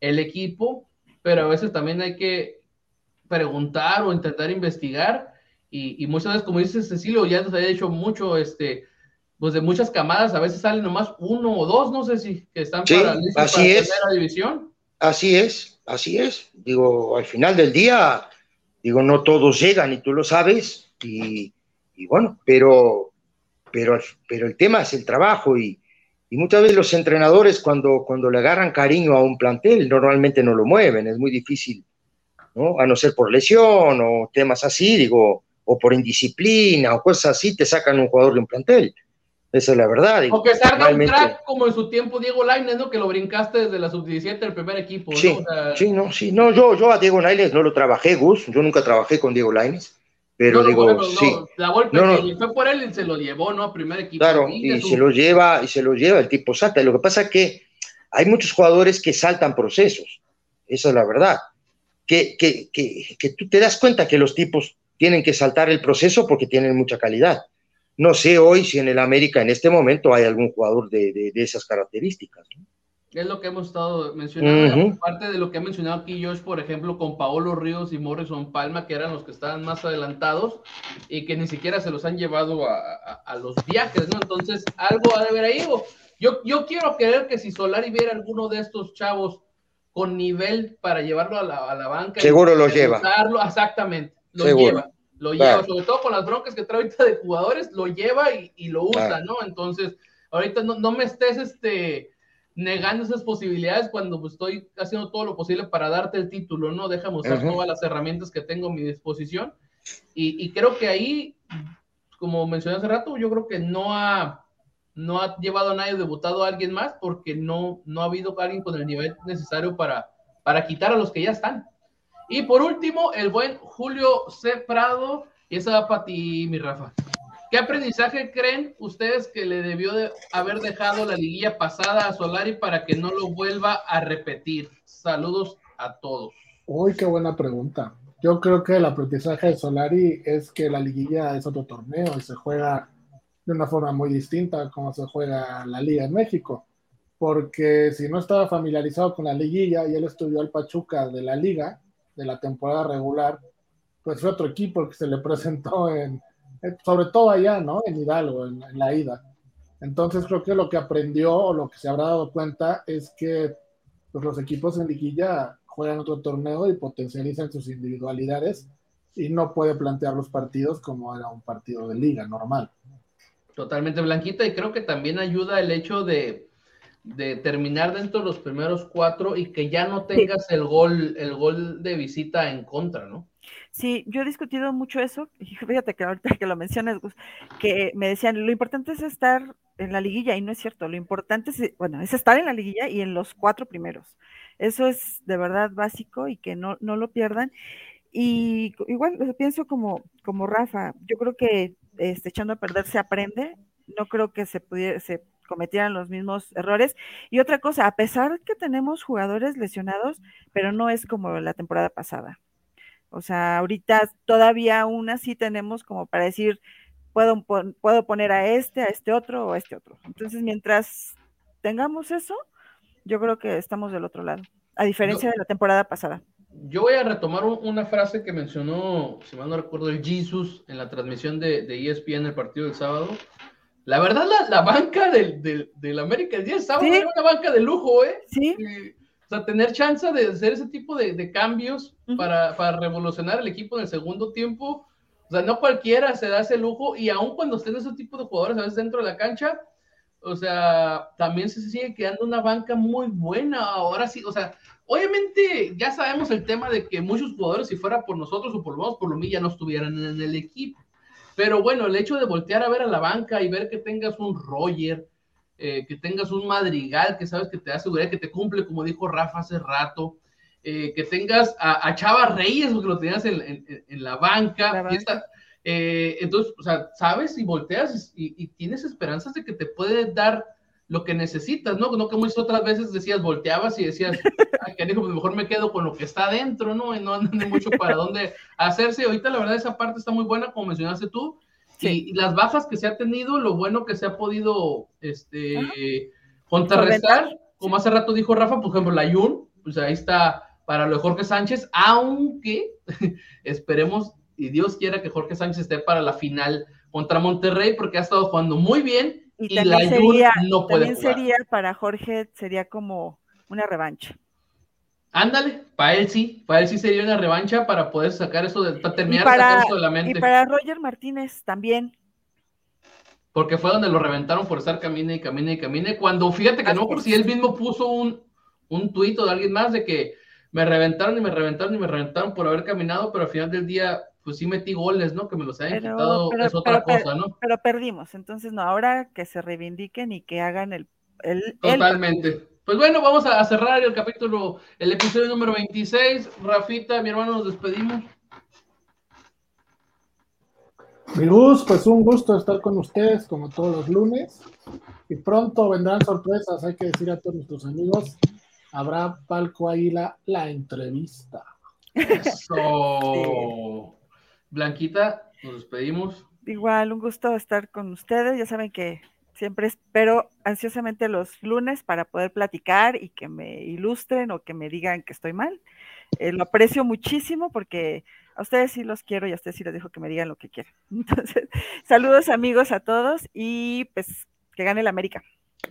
Speaker 1: el, equipo, pero a veces también hay que preguntar o intentar investigar y, y muchas veces, como dice Cecilio, ya nos ha dicho mucho, este, pues de muchas camadas, a veces salen nomás uno o dos, no sé si, que están
Speaker 4: para, la primera
Speaker 1: división.
Speaker 4: Así es, así es. Digo, al final del día Digo, no todos llegan y tú lo sabes, y, bueno, pero, pero, pero el tema es el trabajo y, muchas veces los entrenadores cuando, cuando le agarran cariño a un plantel normalmente no lo mueven, es muy difícil, ¿no? A no ser por lesión o temas así, digo, o por indisciplina o cosas así, te sacan un jugador de un plantel. Esa es la verdad.
Speaker 1: O que salga un crack como en su tiempo Diego Lainez, ¿no? Que lo brincaste desde la sub-17 del primer equipo.
Speaker 4: Sí, sí, no, sí, no, yo, yo a Diego Lainez no lo trabajé, Gus, yo nunca trabajé con Diego Lainez, pero digo, sí.
Speaker 1: la golpe que fue por él y se lo llevó, ¿no? Primer equipo.
Speaker 4: Claro, y, se lo lleva, y se lo lleva el tipo salta. Lo que pasa es que hay muchos jugadores que saltan procesos, esa es la verdad. Que, que, que, que tú te das cuenta que los tipos tienen que saltar el proceso porque tienen mucha calidad no sé hoy si en el América en este momento hay algún jugador de, esas características.
Speaker 1: Es lo que hemos estado mencionando, aparte de lo que ha mencionado aquí Josh, por ejemplo, con Paolo Ríos y Morrison Palma, que eran los que estaban más adelantados y que ni siquiera se los han llevado a, los viajes, ¿no? Entonces, algo ha de haber ahí. Yo, yo quiero creer que si Solari viera alguno de estos chavos con nivel para llevarlo a la, banca.
Speaker 4: Seguro lo lleva.
Speaker 1: exactamente, lo lleva lo lleva, sobre todo con las broncas que trae ahorita de jugadores, lo lleva y, lo usa, ¿no? Entonces, ahorita no, no me estés este, negando esas posibilidades cuando pues, estoy haciendo todo lo posible para darte el título, ¿no? Déjame usar todas las herramientas que tengo a mi disposición. Y, y, creo que ahí, como mencioné hace rato, yo creo que no ha, no ha llevado a nadie debutado a alguien más porque no, no ha habido alguien con el nivel necesario para, para quitar a los que ya están. Y por último, el buen Julio C. Prado, y esa va para ti, mi Rafa. ¿Qué aprendizaje creen ustedes que le debió de haber dejado la liguilla pasada a Solari para que no lo vuelva a repetir? Saludos a todos.
Speaker 2: Uy, qué buena pregunta. Yo creo que el aprendizaje de Solari es que la liguilla es otro torneo y se juega de una forma muy distinta como se juega la liga en México. Porque si no estaba familiarizado con la liguilla y él estudió al Pachuca de la liga, de la temporada regular, pues fue otro equipo que se le presentó en, sobre todo allá, ¿no? En Hidalgo, en, la ida. Entonces creo que lo que aprendió o lo que se habrá dado cuenta es que pues, los equipos en liguilla juegan otro torneo y potencializan sus individualidades y no puede plantear los partidos como era un partido de liga normal.
Speaker 1: Totalmente blanquita y creo que también ayuda el hecho de, de terminar dentro de los primeros cuatro y que ya no tengas el gol, el gol de visita en contra, ¿no?
Speaker 3: Sí, yo he discutido mucho eso, y fíjate que ahorita que lo mencionas, que me decían, lo importante es estar en la liguilla, y no es cierto, lo importante es, bueno, es estar en la liguilla y en los cuatro primeros. Eso es de verdad básico y que no, no lo pierdan. Y igual pienso como, como Rafa, yo creo que este, echando a perder se aprende, no creo que se pudiera, se cometieran los mismos errores. Y otra cosa, a pesar que tenemos jugadores lesionados, pero no es como la temporada pasada. O sea, ahorita todavía aún así tenemos como para decir, puedo, puedo poner a este, a este otro o a este otro. Entonces, mientras tengamos eso, yo creo que estamos del otro lado, a diferencia de la temporada pasada.
Speaker 1: Yo voy a retomar una frase que mencionó, si mal no recuerdo, el Jesus en la transmisión de, de ESPN el partido del sábado. La verdad, la, banca del, del, América el día del sábado era una banca de lujo, ¿eh?
Speaker 3: Sí.
Speaker 1: O sea, tener chance de hacer ese tipo de, cambios para, revolucionar el equipo en el segundo tiempo. O sea, no cualquiera se da ese lujo y aun cuando estén ese tipo de jugadores a veces dentro de la cancha, o sea, también se sigue quedando una banca muy buena. Ahora sí, o sea, obviamente ya sabemos el tema de que muchos jugadores, si fuera por nosotros o por lo menos por lo mío, ya no estuvieran en el equipo. Pero bueno, el hecho de voltear a ver a la banca y ver que tengas un Roger, eh, que tengas un madrigal que sabes que te da seguridad, que te cumple, como dijo Rafa hace rato, eh, que tengas a, Chava Reyes, porque lo tenías en, la banca. Eh, entonces, o sea, sabes y volteas y, tienes esperanzas de que te puede dar lo que necesitas, ¿no? No como otras veces decías, volteabas y decías, Ay, que pues mejor me quedo con lo que está adentro, ¿no? Y no andan mucho para dónde hacerse. Ahorita la verdad esa parte está muy buena, como mencionaste tú, y las bajas que se ha tenido, lo bueno que se ha podido este, contrarrestar, como hace rato dijo Rafa, por ejemplo, la Jun, pues ahí está para lo de Jorge Sánchez, aunque esperemos y Dios quiera que Jorge Sánchez esté para la final contra Monterrey, porque ha estado jugando muy bien y, la sería, no también
Speaker 3: sería para Jorge, sería como una revancha.
Speaker 1: Ándale, para él sí, para él sí sería una revancha para poder sacar eso, de, para terminar de sacar eso de la mente.
Speaker 3: Y para Roger Martínez también.
Speaker 1: Porque fue donde lo reventaron por estar camine y camine y camine. Cuando fíjate que no, por si él mismo puso un, un tuit de alguien más de que me reventaron y me reventaron y me reventaron por haber caminado, pero al final del día, pues sí metí goles, ¿no? Que me los hayan quitado, es otra cosa, ¿no?
Speaker 3: Pero perdimos, entonces no, ahora que se reivindiquen y que hagan el. el
Speaker 1: Totalmente. Pues bueno, vamos a cerrar el capítulo, el episodio número 26. Rafita, mi hermano, nos despedimos.
Speaker 2: Mi gusto, pues un gusto estar con ustedes como todos los lunes. Y pronto vendrán sorpresas, hay que decir a todos nuestros amigos, habrá palco ahí la, la entrevista.
Speaker 1: Eso. Blanquita, nos despedimos.
Speaker 3: Igual, un gusto estar con ustedes. Ya saben que Siempre espero ansiosamente los lunes para poder platicar y que me ilustren o que me digan que estoy mal. Eh, lo aprecio muchísimo porque a ustedes sí los quiero y a ustedes sí les dejo que me digan lo que quieran. Entonces, saludos amigos a todos y pues que gane el América.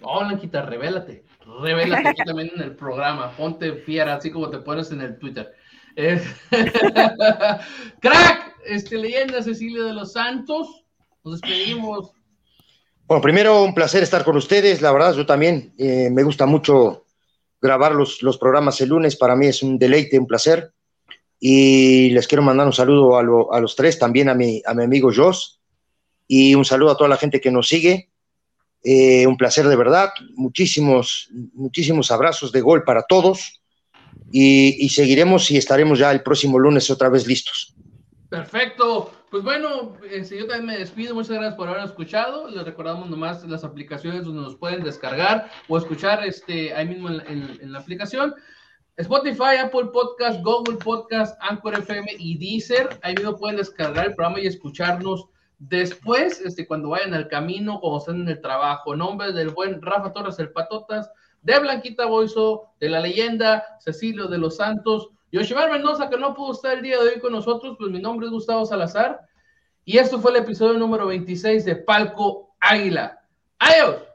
Speaker 1: No, Blanquita, revélate, revélate aquí también en el programa, ponte fiera, así como te pones en el Twitter. Crack, este, leyenda Cecilia de los Santos, nos despedimos.
Speaker 4: Bueno, primero un placer estar con ustedes, la verdad, yo también eh, me gusta mucho grabar los, los, programas el lunes, para mí es un deleite, un placer. Y les quiero mandar un saludo a, a los tres, también a mi, a mi amigo Jos, y un saludo a toda la gente que nos sigue. Eh, un placer de verdad, muchísimos, muchísimos abrazos de gol para todos y seguiremos y estaremos ya el próximo lunes otra vez listos.
Speaker 1: Perfecto. Pues bueno, este, yo también me despido. Muchas gracias por haber escuchado. Les recordamos nomás las aplicaciones donde nos pueden descargar o escuchar este, ahí mismo en, la aplicación. Spotify, Apple Podcast, Google Podcast, Anchor FM y Deezer. Ahí mismo pueden descargar el programa y escucharnos después, este, cuando vayan al camino, cuando estén en el trabajo. Nombre del buen Rafa Torres, el Patotas, de Blanquita Boiso, de la leyenda, Cecilio de los Santos. Yoshimar Mendoza, que no pudo estar el día de hoy con nosotros, pues mi nombre es Gustavo Salazar. Y esto fue el episodio número 26 de Palco Águila. Adiós.